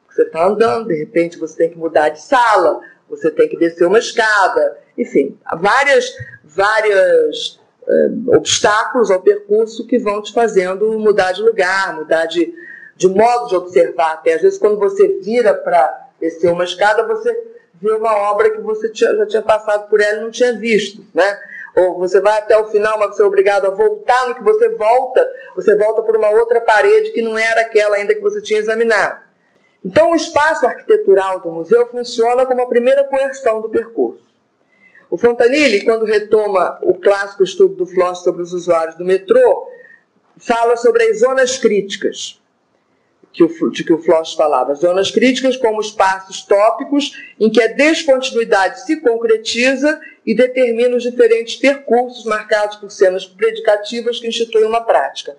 Você está andando, de repente você tem que mudar de sala, você tem que descer uma escada, enfim, há várias, várias eh, obstáculos ao percurso que vão te fazendo mudar de lugar, mudar de, de modo de observar até. Às vezes, quando você vira para descer uma escada, você vê uma obra que você tinha, já tinha passado por ela e não tinha visto. Né? Ou você vai até o final, mas você é obrigado a voltar. No que você volta, você volta por uma outra parede que não era aquela ainda que você tinha examinado. Então, o espaço arquitetural do museu funciona como a primeira coerção do percurso. O Fontanilli, quando retoma o clássico estudo do Floss sobre os usuários do metrô, fala sobre as zonas críticas que o, de que o Floss falava. Zonas críticas como espaços tópicos em que a descontinuidade se concretiza e determina os diferentes percursos marcados por cenas predicativas que instituem uma prática.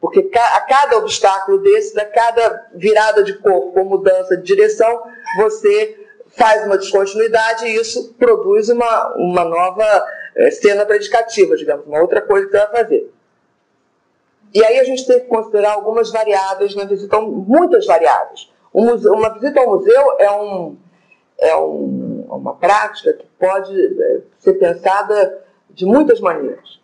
Porque a cada obstáculo desse, a cada virada de corpo ou mudança de direção, você faz uma descontinuidade e isso produz uma, uma nova é, cena predicativa, digamos, uma outra coisa que você vai fazer. E aí a gente tem que considerar algumas variáveis na visita, muitas variáveis. uma visita ao museu é, um, é um, uma prática que pode é, ser pensada de muitas maneiras.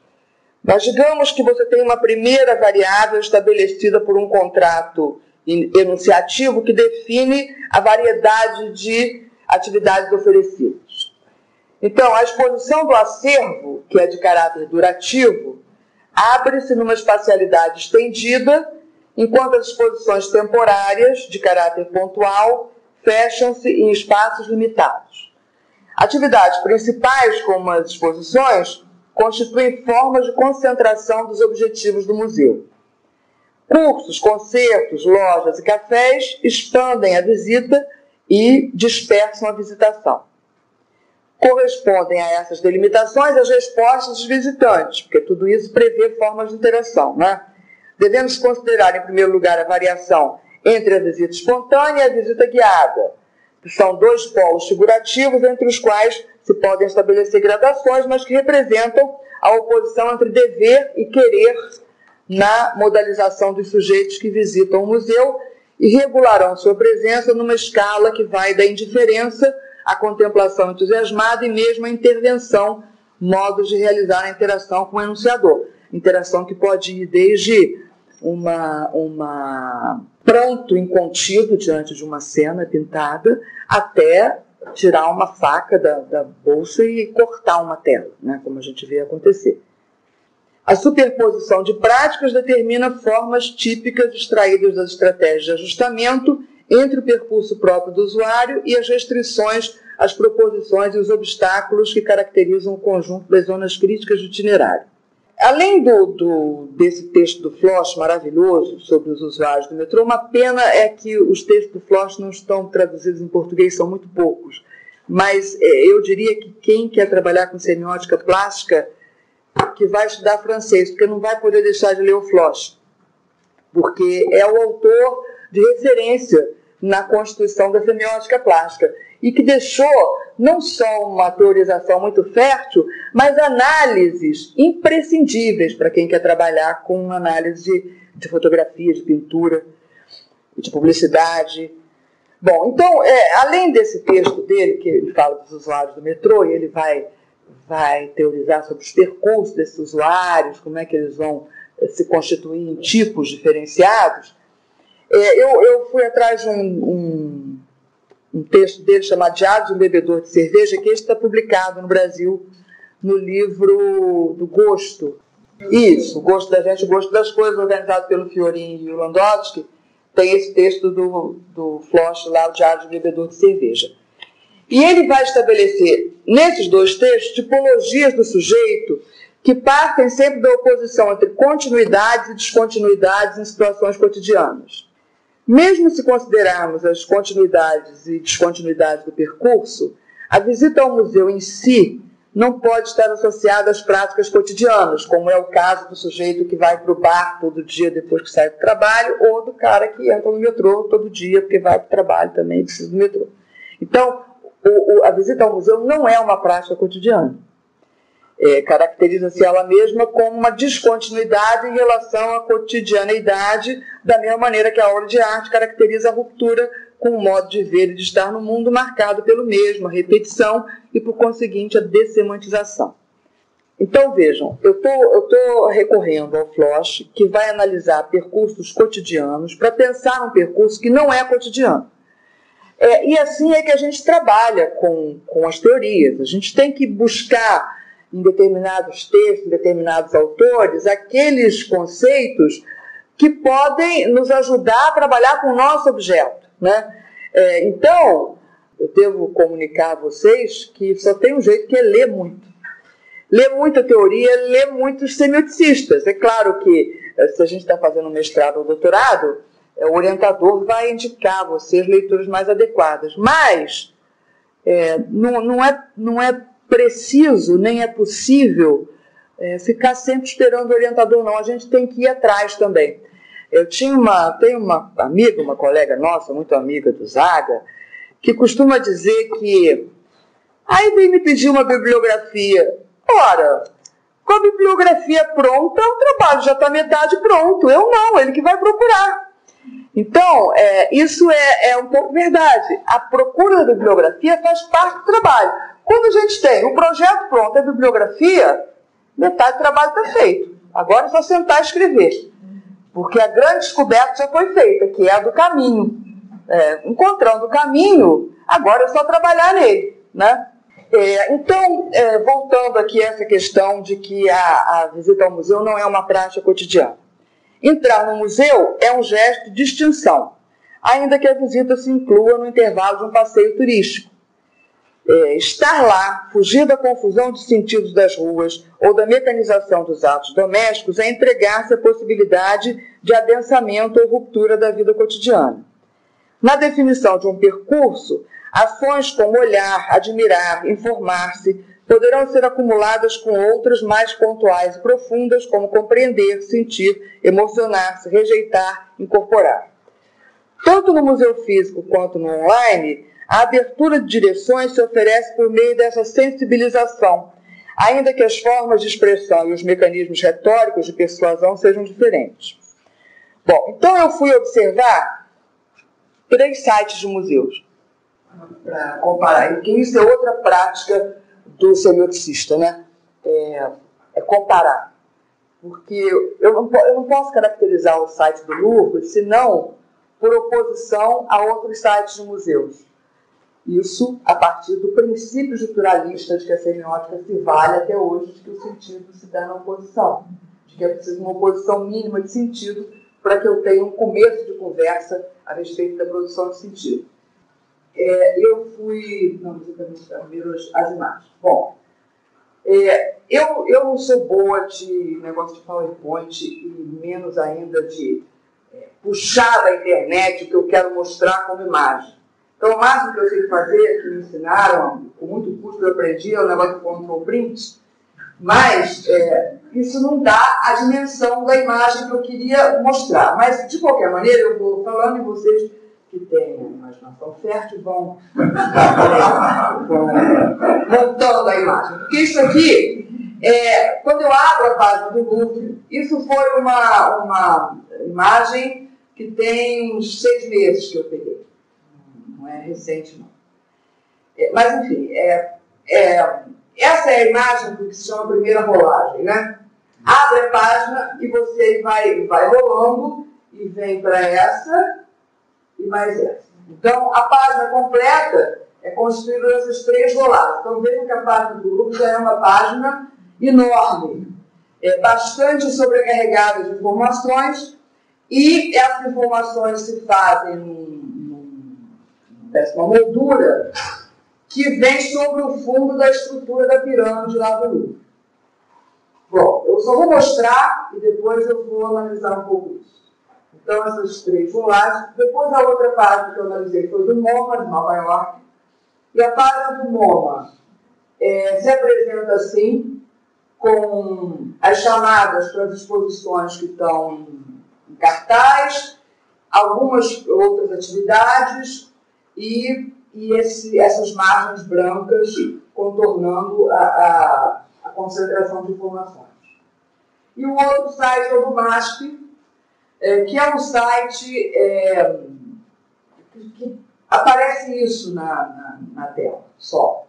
Mas digamos que você tem uma primeira variável estabelecida por um contrato enunciativo que define a variedade de atividades oferecidas. Então, a exposição do acervo, que é de caráter durativo, abre-se numa espacialidade estendida, enquanto as exposições temporárias, de caráter pontual, fecham-se em espaços limitados. Atividades principais, como as exposições, constituem formas de concentração dos objetivos do museu. Cursos, concertos, lojas e cafés expandem a visita e dispersam a visitação. Correspondem a essas delimitações as respostas dos visitantes, porque tudo isso prevê formas de interação. Né? Devemos considerar, em primeiro lugar, a variação entre a visita espontânea e a visita guiada, que são dois polos figurativos entre os quais se podem estabelecer gradações, mas que representam a oposição entre dever e querer na modalização dos sujeitos que visitam o museu e regularão sua presença numa escala que vai da indiferença à contemplação entusiasmada e mesmo à intervenção, modos de realizar a interação com o enunciador. Interação que pode ir desde uma, uma pranto incontido diante de uma cena pintada até tirar uma faca da, da bolsa e cortar uma tela, né, como a gente vê acontecer. A superposição de práticas determina formas típicas extraídas das estratégias de ajustamento entre o percurso próprio do usuário e as restrições, as proposições e os obstáculos que caracterizam o conjunto das zonas críticas do itinerário. Além do, do, desse texto do Floss maravilhoso sobre os usuários do metrô, uma pena é que os textos do Floss não estão traduzidos em português, são muito poucos. Mas é, eu diria que quem quer trabalhar com semiótica plástica que vai estudar francês, porque não vai poder deixar de ler o Floch, porque é o autor de referência na constituição da semiótica plástica e que deixou não só uma teorização muito fértil, mas análises imprescindíveis para quem quer trabalhar com análise de, de fotografia, de pintura, de publicidade. Bom, então, é, além desse texto dele, que ele fala dos usuários do metrô, e ele vai vai teorizar sobre os percursos desses usuários, como é que eles vão eh, se constituir em tipos diferenciados. É, eu, eu fui atrás de um, um, um texto dele chamado Diário de um Bebedor de Cerveja, que está publicado no Brasil no livro do Gosto. Isso, o Gosto da Gente, o Gosto das Coisas, organizado pelo Fiorin e o Landowski, tem esse texto do, do Floch lá, o Diário de um Bebedor de Cerveja. E ele vai estabelecer, nesses dois textos, tipologias do sujeito que partem sempre da oposição entre continuidades e descontinuidades em situações cotidianas. Mesmo se considerarmos as continuidades e descontinuidades do percurso, a visita ao museu em si não pode estar associada às práticas cotidianas, como é o caso do sujeito que vai para o bar todo dia depois que sai do trabalho, ou do cara que entra no metrô todo dia porque vai para o trabalho também precisa do metrô. Então, o, o, a visita ao museu não é uma prática cotidiana. É, Caracteriza-se ela mesma como uma descontinuidade em relação à cotidianeidade, da mesma maneira que a obra de arte caracteriza a ruptura com o modo de ver e de estar no mundo marcado pelo mesmo, a repetição e, por conseguinte, a dessemantização. Então, vejam, eu estou recorrendo ao Floch, que vai analisar percursos cotidianos para pensar um percurso que não é cotidiano. É, e assim é que a gente trabalha com, com as teorias. A gente tem que buscar em determinados textos, em determinados autores, aqueles conceitos que podem nos ajudar a trabalhar com o nosso objeto. Né? É, então, eu devo comunicar a vocês que só tem um jeito que é ler muito. Ler muita teoria, ler muitos semioticistas. É claro que eh, se a gente está fazendo mestrado ou doutorado, eh, o orientador vai indicar a vocês leituras mais adequadas. Mas é, não, não, é, não é preciso, nem é possível é, ficar sempre esperando o orientador, não. A gente tem que ir atrás também. Eu tinha uma, tenho uma amiga, uma colega nossa, muito amiga do Zaga, que costuma dizer que aí vem me pedir uma bibliografia. Ora, com a bibliografia pronta, o trabalho já está metade pronto. Eu não, ele que vai procurar. Então, é, isso é, é um pouco verdade. A procura da bibliografia faz parte do trabalho. Quando a gente tem o projeto pronto, a bibliografia, metade do trabalho está feito. Agora é só sentar e escrever. Porque a grande descoberta já foi feita, que é a do caminho. É, encontrando o caminho, agora é só trabalhar nele. Né? É, então, é, voltando aqui a essa questão de que a, a visita ao museu não é uma prática cotidiana. Entrar no museu é um gesto de distinção, ainda que a visita se inclua no intervalo de um passeio turístico. É, estar lá, fugir da confusão de sentidos das ruas ou da mecanização dos atos domésticos, é entregar-se à possibilidade de adensamento ou ruptura da vida cotidiana. Na definição de um percurso, ações como olhar, admirar, informar-se, poderão ser acumuladas com outras mais pontuais e profundas, como compreender, sentir, emocionar-se, rejeitar, incorporar. Tanto no museu físico quanto no online, a abertura de direções se oferece por meio dessa sensibilização, ainda que as formas de expressão e os mecanismos retóricos de persuasão sejam diferentes. Bom, então eu fui observar três sites de museus para comparar, que isso é outra prática do semioticista, né? É, é comparar. Porque eu não, eu não posso caracterizar o site do Louvre, senão por oposição a outros sites de museus. Isso a partir do princípio estruturalista de que a semiótica se vale até hoje, de que o sentido se dá na oposição, de que é preciso uma oposição mínima de sentido para que eu tenha um começo de conversa a respeito da produção de sentido. É, eu fui. Não, primeiro as imagens. Bom, é, eu, eu não sou boa de negócio de PowerPoint e menos ainda de é, puxar da internet o que eu quero mostrar como imagem. Então, o máximo que eu sei fazer, que me ensinaram, com muito custo eu aprendi, é o negócio de control print, mas é, isso não dá a dimensão da imagem que eu queria mostrar. Mas, de qualquer maneira, eu vou falando e vocês que têm imaginação fértil vão, vão montando a imagem. Porque isso aqui, é, quando eu abro a página do Louvre, isso foi uma, uma imagem que tem uns seis meses que eu peguei é recente não. É, mas, enfim, é, é, essa é a imagem do que se chama primeira rolagem, né? Abre a página e você vai, vai rolando e vem para essa e mais essa. Então, a página completa é constituída dessas três rolagens. Então, vejam que a página do grupo já é uma página enorme, é bastante sobrecarregada de informações e essas informações se fazem parece uma moldura que vem sobre o fundo da estrutura da pirâmide lá do Louvre. Bom, eu só vou mostrar e depois eu vou analisar um pouco isso. Então, essas três rolagens. Depois, a outra página que eu analisei foi do MoMA, de Nova York. E a página do MoMA é, se apresenta assim, com as chamadas para as exposições que estão em cartaz, algumas outras atividades, e, e esse, essas margens brancas contornando a, a, a, concentração de informações. E o outro site é o do MASP, é, que é um site é, que, aparece isso na, na, na tela, só.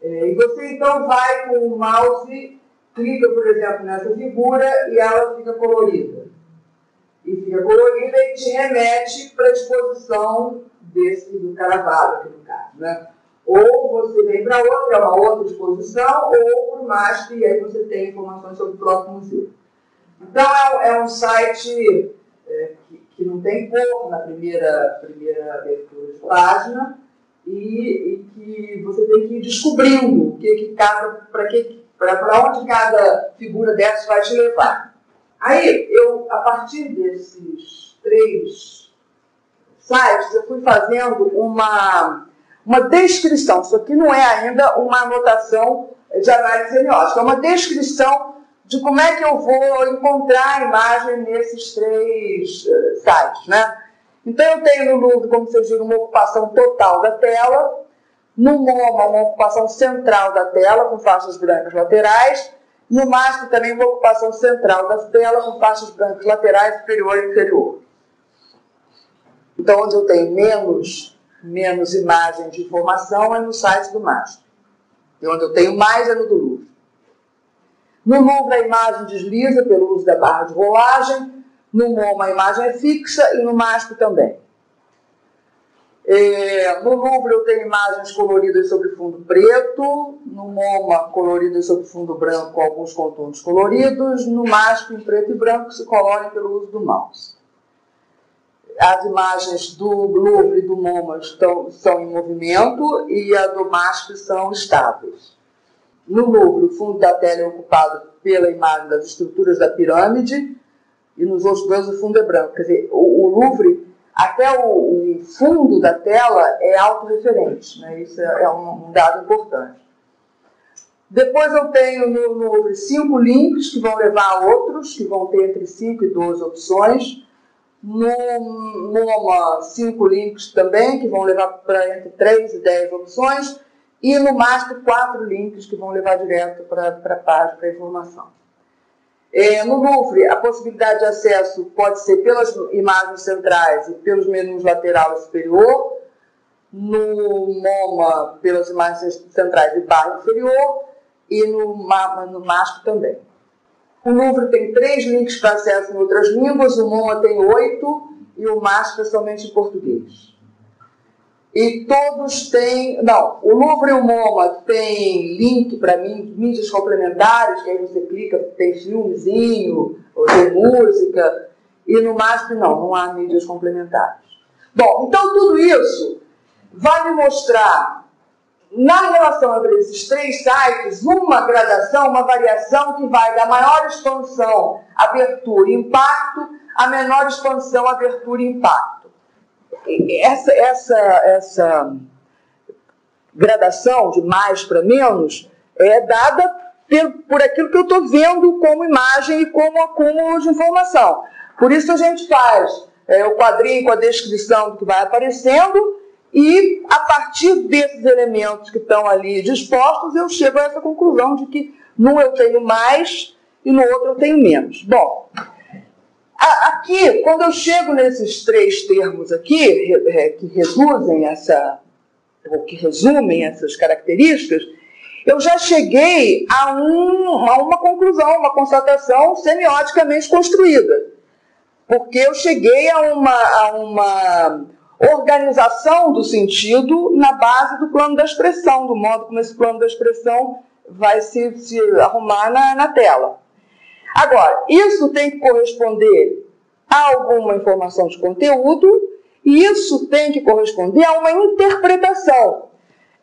É, e você então vai com o mouse, clica, por exemplo, nessa figura e ela fica colorida. E fica colorida e te remete para a exposição desse do Caravaggio, aqui no caso. Né? Ou você vem para outra, é uma outra exposição, ou para o e aí você tem informações sobre o próprio museu. Então, é, um site é, que, que, não tem cor na primeira, primeira abertura de página e, e, que você tem que ir descobrindo o que, que cada, para onde cada figura dessas vai te levar. Aí, eu, a partir desses três sites, eu fui fazendo uma, uma descrição. Isso aqui não é ainda uma anotação de análise semiótica, é uma descrição de como é que eu vou encontrar a imagem nesses três uh, sites, né? Então eu tenho no Louvre, como vocês viram, uma ocupação total da tela, no MoMA uma ocupação central da tela com faixas brancas laterais, no MASP também uma ocupação central da tela com faixas brancas laterais superior e inferior. Então onde eu tenho menos, menos imagem de informação é no site do MASP. E onde eu tenho mais é no do Louvre. No Louvre, a imagem desliza pelo uso da barra de rolagem, no MoMA a imagem é fixa e no MASP também. É, no Louvre eu tenho imagens coloridas sobre fundo preto, no MoMA coloridas sobre fundo branco alguns contornos coloridos, no MASP em preto e branco se colorem pelo uso do mouse. As imagens do Louvre e do MoMA estão, são em movimento e a do MASP são estáveis. No Louvre, o fundo da tela é ocupado pela imagem das estruturas da pirâmide e nos outros dois o fundo é branco. Quer dizer, o, o Louvre, até o, o, fundo da tela é autorreferente. Né? Isso é, é um, um, dado importante. Depois eu tenho no, no Louvre cinco links que vão levar a outros, que vão ter entre 5 e 12 opções. No MoMA, cinco links também, que vão levar para entre 3 e 10 opções e no máximo quatro links que vão levar direto para a página, para a informação. É, no Louvre, a possibilidade de acesso pode ser pelas imagens centrais e pelos menus lateral e superior, no MoMA pelas imagens centrais e barra inferior e no, no MASP também. O Louvre tem três links para acesso em outras línguas, o MoMA tem oito e o MASP é somente em português. E todos têm. Não, o Louvre e o MoMA tem link para mídias complementares, que aí você clica, tem filmezinho, ou tem música. E no MASP não, não há mídias complementares. Bom, então tudo isso vai me mostrar, na relação entre esses três sites, uma gradação, uma variação que vai da maior expansão, abertura e impacto, a menor expansão, abertura e impacto essa, essa, essa gradação de mais para menos é dada por, por aquilo que eu estou vendo como imagem e como acúmulo de informação. Por isso a gente faz é, o quadrinho com a descrição do que vai aparecendo e a partir desses elementos que estão ali dispostos, eu chego a essa conclusão de que num eu tenho mais e no outro eu tenho menos. Bom, Aqui, quando eu chego nesses três termos aqui, que reduzem essa, ou que resumem essas características, eu já cheguei a, um, a uma conclusão, uma constatação semioticamente construída. Porque eu cheguei a uma, a uma organização do sentido na base do plano da expressão, do modo como esse plano da expressão vai se, se arrumar na, na tela. Agora, isso tem que corresponder a alguma informação de conteúdo e isso tem que corresponder a uma interpretação.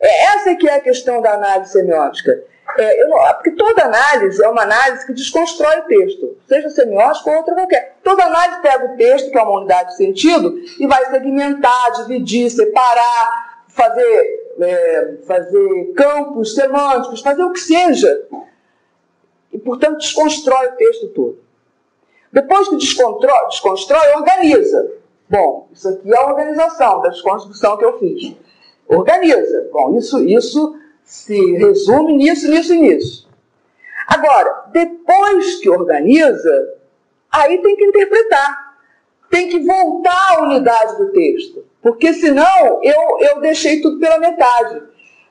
É, essa que é a questão da análise semiótica. É, não, porque toda análise é uma análise que desconstrói o texto, seja semiótica ou outra qualquer. Toda análise pega o texto, que é uma unidade de sentido, e vai segmentar, dividir, separar, fazer, é, fazer campos semânticos, fazer o que seja e, portanto, desconstrói o texto todo. Depois que desconstrói, desconstrói organiza. Bom, isso aqui é a organização da desconstrução que eu fiz. Organiza. Bom, isso, isso se resume nisso, nisso e nisso. Agora, depois que organiza, aí tem que interpretar. Tem que voltar à unidade do texto. Porque senão eu, eu deixei tudo pela metade.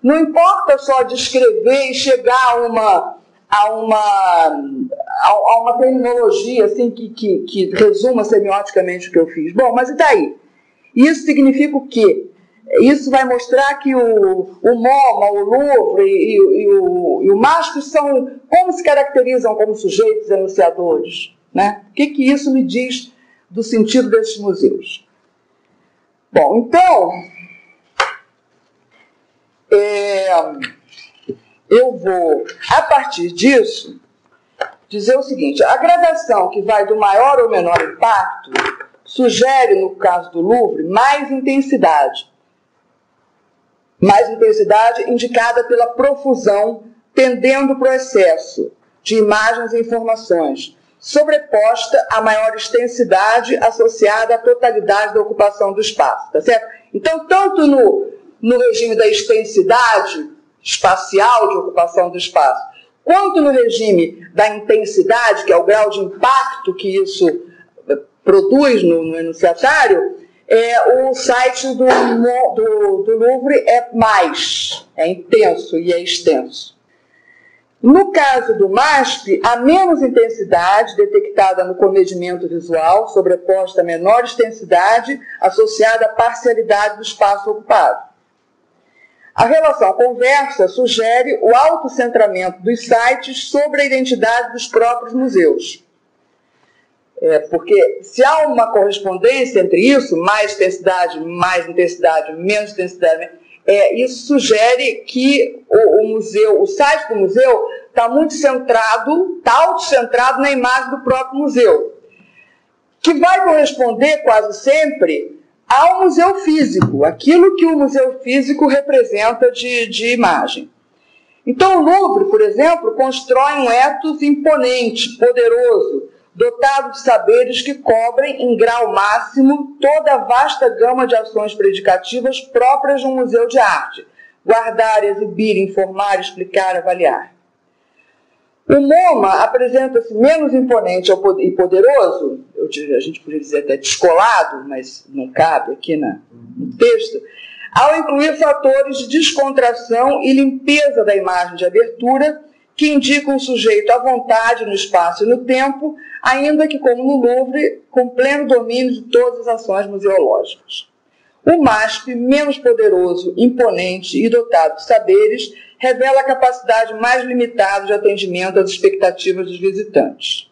Não importa só descrever e chegar a uma, a uma, a, uma terminologia assim, que, que, que resuma semioticamente o que eu fiz. Bom, mas e daí? Isso significa o quê? Isso vai mostrar que o, o MoMA, o Louvre e, e, e o, e o são como se caracterizam como sujeitos enunciadores. Né? O que, que isso me diz do sentido desses museus? Bom, então, é, eu vou, a partir disso, dizer o seguinte: a gradação que vai do maior ou menor impacto sugere, no caso do Louvre, mais intensidade. Mais intensidade indicada pela profusão, tendendo para o excesso de imagens e informações, sobreposta à maior extensidade associada à totalidade da ocupação do espaço. Tá certo? Então, tanto no, no regime da extensidade espacial de ocupação do espaço, quanto no regime da intensidade, que é o grau de impacto que isso eh, produz no, no enunciatário, é, o site do, do, do Louvre é mais, é intenso e é extenso. No caso do MASP, há menos intensidade detectada no comedimento visual, sobreposta a menor extensidade associada à parcialidade do espaço ocupado. A relação conversa sugere o autocentramento dos sites sobre a identidade dos próprios museus. É, porque se há uma correspondência entre isso, mais intensidade, mais intensidade, menos intensidade, é, isso sugere que o, o, museu, o site do museu está muito centrado, está autocentrado na imagem do próprio museu, que vai corresponder quase sempre ao museu físico, aquilo que o museu físico representa de, de imagem. Então, o Louvre, por exemplo, constrói um ethos imponente, poderoso, dotado de saberes que cobrem em grau máximo toda a vasta gama de ações predicativas próprias de um museu de arte: guardar, exibir, informar, explicar, avaliar. O MoMA apresenta-se menos imponente e poderoso, a gente poderia dizer até descolado, mas não cabe aqui na, no texto, ao incluir fatores de descontração e limpeza da imagem de abertura que indicam o sujeito à vontade no espaço e no tempo, ainda que, como no Louvre, com pleno domínio de todas as ações museológicas. O MASP, menos poderoso, imponente e dotado de saberes, revela a capacidade mais limitada de atendimento às expectativas dos visitantes.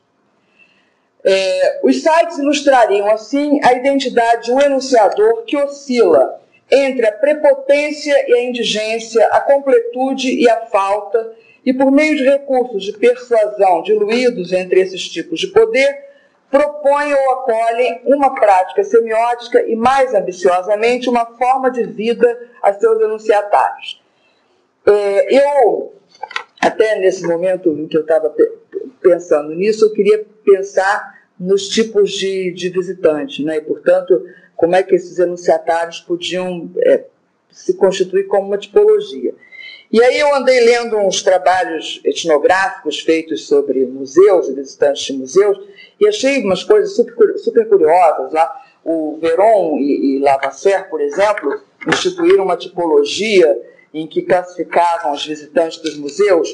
É, os sites ilustrariam, assim, a identidade de um enunciador que oscila entre a prepotência e a indigência, a completude e a falta, e por meio de recursos de persuasão diluídos entre esses tipos de poder, propõem ou acolhem uma prática semiótica e, mais ambiciosamente, uma forma de vida a seus enunciatários. É, eu, até nesse momento em que eu estava pensando nisso, eu queria pensar nos tipos de, de visitantes, né? e, portanto, como é que esses enunciatários podiam é, se constituir como uma tipologia. E aí eu andei lendo uns trabalhos etnográficos feitos sobre museus e visitantes de museus, e achei umas coisas super, super curiosas lá. O Veron e, e Lavasseur, por exemplo, instituíram uma tipologia em que classificavam os visitantes dos museus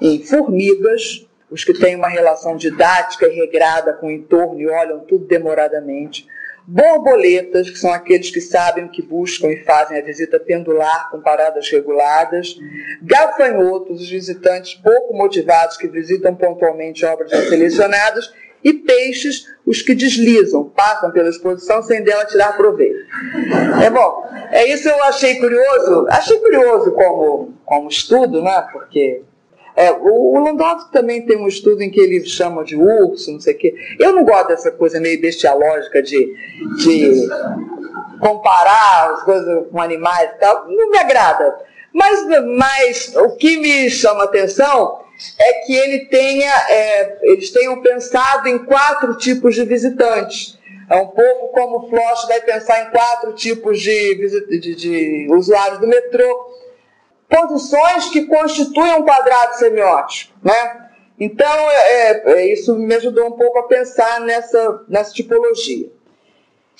em formigas, os que têm uma relação didática e regrada com o entorno e olham tudo demoradamente, borboletas, que são aqueles que sabem que buscam e fazem a visita pendular com paradas reguladas, gafanhotos, os visitantes pouco motivados que visitam pontualmente obras selecionadas, e peixes, os que deslizam, passam pela exposição sem dela tirar proveito. É bom, é isso eu achei curioso, achei curioso como, como estudo, né? Porque é, o, o Landowski também tem um estudo em que ele chama de urso, não sei o quê. Eu não gosto dessa coisa meio bestialógica de, de comparar as coisas com animais e tal, não me agrada. Mas, mas o que me chama atenção é que ele tenha, é, eles tenham pensado em quatro tipos de visitantes. É um pouco como o Floch vai pensar em quatro tipos de, de, de usuários do metrô. Posições que constituem um quadrado semiótico. Né? Então, é, é, isso me ajudou um pouco a pensar nessa, nessa tipologia.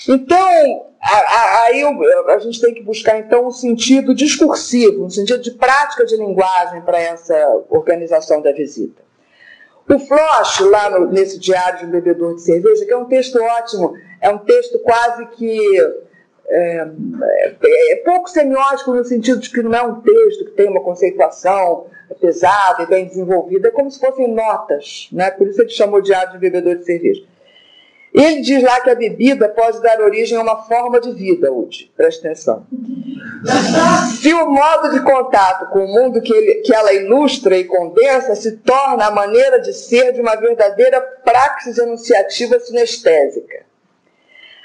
Então, aí a gente tem que buscar então um sentido discursivo, um sentido de prática de linguagem para essa organização da visita. O Floch, lá no, nesse diário de um bebedor de cerveja, que é um texto ótimo, é um texto quase que é, é, é, pouco semiótico no sentido de que não é um texto que tem uma conceituação pesada e bem desenvolvida, é como se fossem notas, né? por isso ele chamou de arte de bebedor de cerveja. Ele diz lá que a bebida pode dar origem a uma forma de vida, Udi, presta atenção. Se o modo de contato com o mundo que, ele, que ela ilustra e condensa se torna a maneira de ser de uma verdadeira praxis enunciativa sinestésica.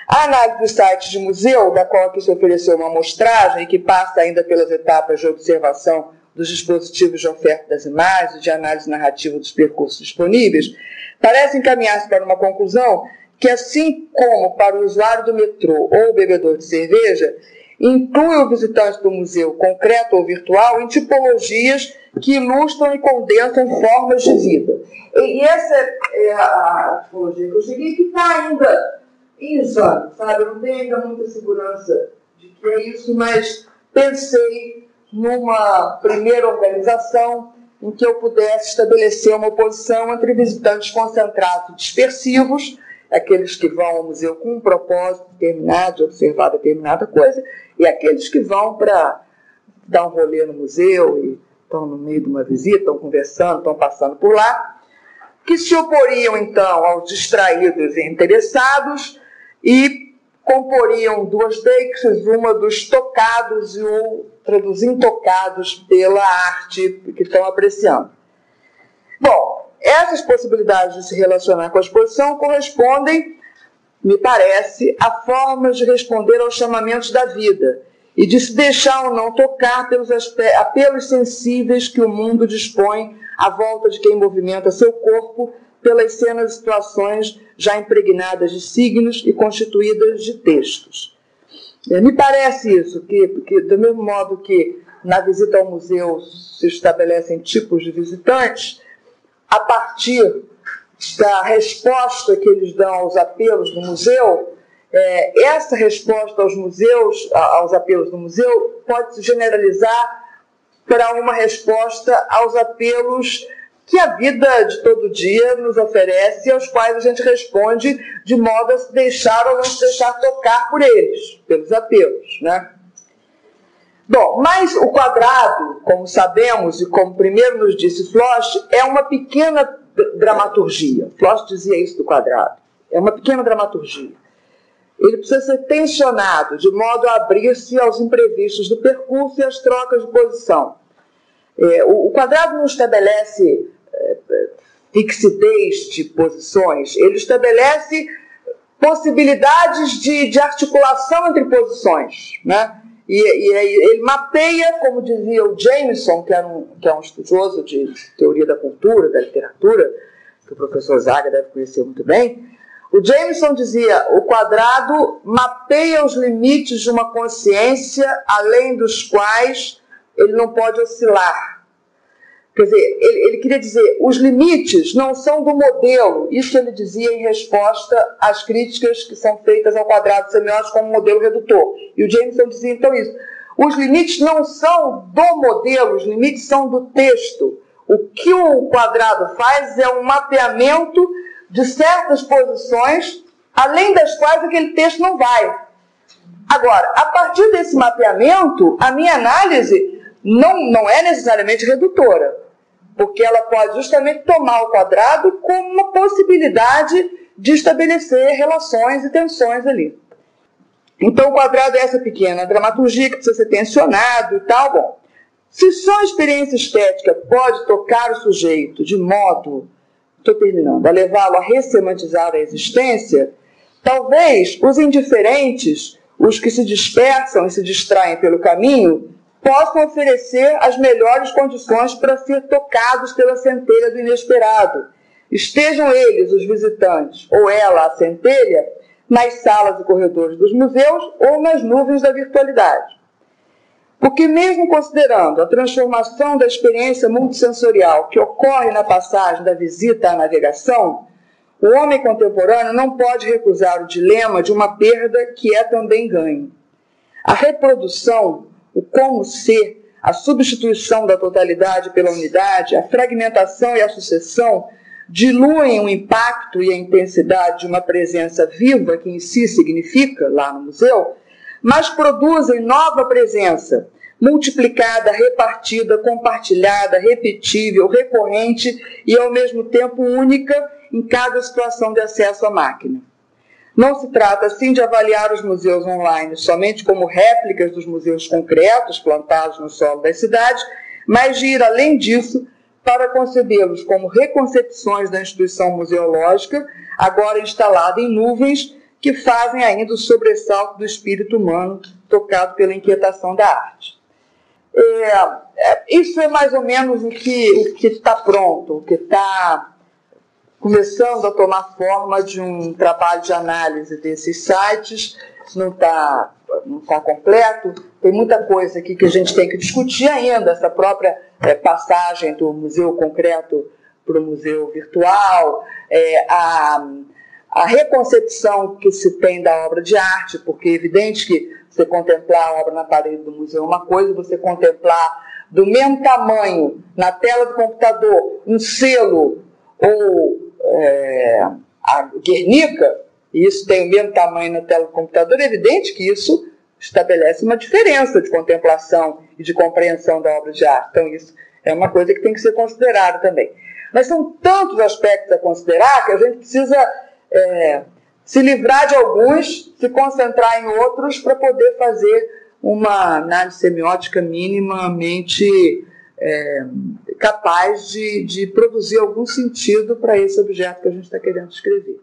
A análise do site de museu, da qual aqui se ofereceu uma amostragem e que passa ainda pelas etapas de observação dos dispositivos de oferta das imagens e de análise narrativa dos percursos disponíveis, parece encaminhar-se para uma conclusão que, assim como para o usuário do metrô ou o bebedor de cerveja, inclui o visitante do museu, concreto ou virtual, em tipologias que ilustram e condensam formas de vida. E essa é a tipologia que eu cheguei, que está ainda exame, sabe? Eu não tenho ainda muita segurança de que é isso, mas pensei numa primeira organização em que eu pudesse estabelecer uma oposição entre visitantes concentrados e dispersivos aqueles que vão ao museu com um propósito determinado, de observar determinada coisa, e aqueles que vão para dar um rolê no museu e estão no meio de uma visita, estão conversando, estão passando por lá, que se oporiam então aos distraídos e interessados e comporiam duas deixas, uma dos tocados e outra dos intocados pela arte que estão apreciando. Bom, essas possibilidades de se relacionar com a exposição correspondem, me parece, a formas de responder aos chamamentos da vida e de se deixar ou não tocar pelos apelos sensíveis que o mundo dispõe à volta de quem movimenta seu corpo pelas cenas e situações já impregnadas de signos e constituídas de textos. É, me parece isso, que, que do mesmo modo que na visita ao museu se estabelecem tipos de visitantes, a partir da resposta que eles dão aos apelos do museu, é, essa resposta aos museus, aos apelos do museu, pode se generalizar para uma resposta aos apelos que a vida de todo dia nos oferece e aos quais a gente responde de modo a se deixar ou não se deixar tocar por eles, pelos apelos, né? Bom, mas o quadrado, como sabemos e como primeiro nos disse Floch, é uma pequena dramaturgia. Floch dizia isso do quadrado. É uma pequena dramaturgia. Ele precisa ser tensionado de modo a abrir-se aos imprevistos do percurso e às trocas de posição. É, o, o, quadrado não estabelece fixidez de posições, ele estabelece possibilidades de, de articulação entre posições. Né? E, e ele mapeia, como dizia o Jameson, que, era um, que é um estudioso de teoria da cultura, da literatura, que o professor Zaga deve conhecer muito bem. O Jameson dizia: o quadrado mapeia os limites de uma consciência além dos quais ele não pode oscilar. Quer dizer, ele, ele, queria dizer, os limites não são do modelo. Isso ele dizia em resposta às críticas que são feitas ao quadrado semiótico como modelo redutor. E o Jameson dizia então isso. Os limites não são do modelo, os limites são do texto. O que o quadrado faz é um mapeamento de certas posições, além das quais aquele texto não vai. Agora, a partir desse mapeamento, a minha análise não, não é necessariamente redutora porque ela pode justamente tomar o quadrado como uma possibilidade de estabelecer relações e tensões ali. Então, o quadrado é essa pequena dramaturgia que precisa ser tensionado e tal. Bom, se só a experiência estética pode tocar o sujeito de modo, estou terminando, a levá-lo a ressemantizar a existência, talvez os indiferentes, os que se dispersam e se distraem pelo caminho, possam oferecer as melhores condições para ser tocados pela centelha do inesperado. Estejam eles, os visitantes, ou ela, a centelha, nas salas e corredores dos museus ou nas nuvens da virtualidade. Porque, mesmo considerando a transformação da experiência multissensorial que ocorre na passagem da visita à navegação, o homem contemporâneo não pode recusar o dilema de uma perda que é também ganho. A reprodução o como ser, a substituição da totalidade pela unidade, a fragmentação e a sucessão diluem o impacto e a intensidade de uma presença viva, que em si significa, lá no museu, mas produzem nova presença, multiplicada, repartida, compartilhada, repetível, recorrente e ao mesmo tempo única em cada situação de acesso à máquina. Não se trata, assim, de avaliar os museus online somente como réplicas dos museus concretos plantados no solo das cidades, mas de ir além disso para concebê-los como reconcepções da instituição museológica, agora instalada em nuvens, que fazem ainda o sobressalto do espírito humano tocado pela inquietação da arte. É, é, isso é mais ou menos o que está pronto, o que está começando a tomar forma de um trabalho de análise desses sites. Não está não tá completo, tem muita coisa aqui que a gente tem que discutir ainda, essa própria é, passagem do museu concreto para o museu virtual, é, a, a reconcepção que se tem da obra de arte, porque é evidente que você contemplar a obra na parede do museu é uma coisa, você contemplar do mesmo tamanho na tela do computador um selo ou é, a Guernica, e isso tem o mesmo tamanho na tela do computador, é evidente que isso estabelece uma diferença de contemplação e de compreensão da obra de arte. Então, isso é uma coisa que tem que ser considerada também. Mas são tantos aspectos a considerar que a gente precisa é, se livrar de alguns, se concentrar em outros para poder fazer uma análise semiótica minimamente é, capaz de, de produzir algum sentido para esse objeto que a gente está querendo escrever.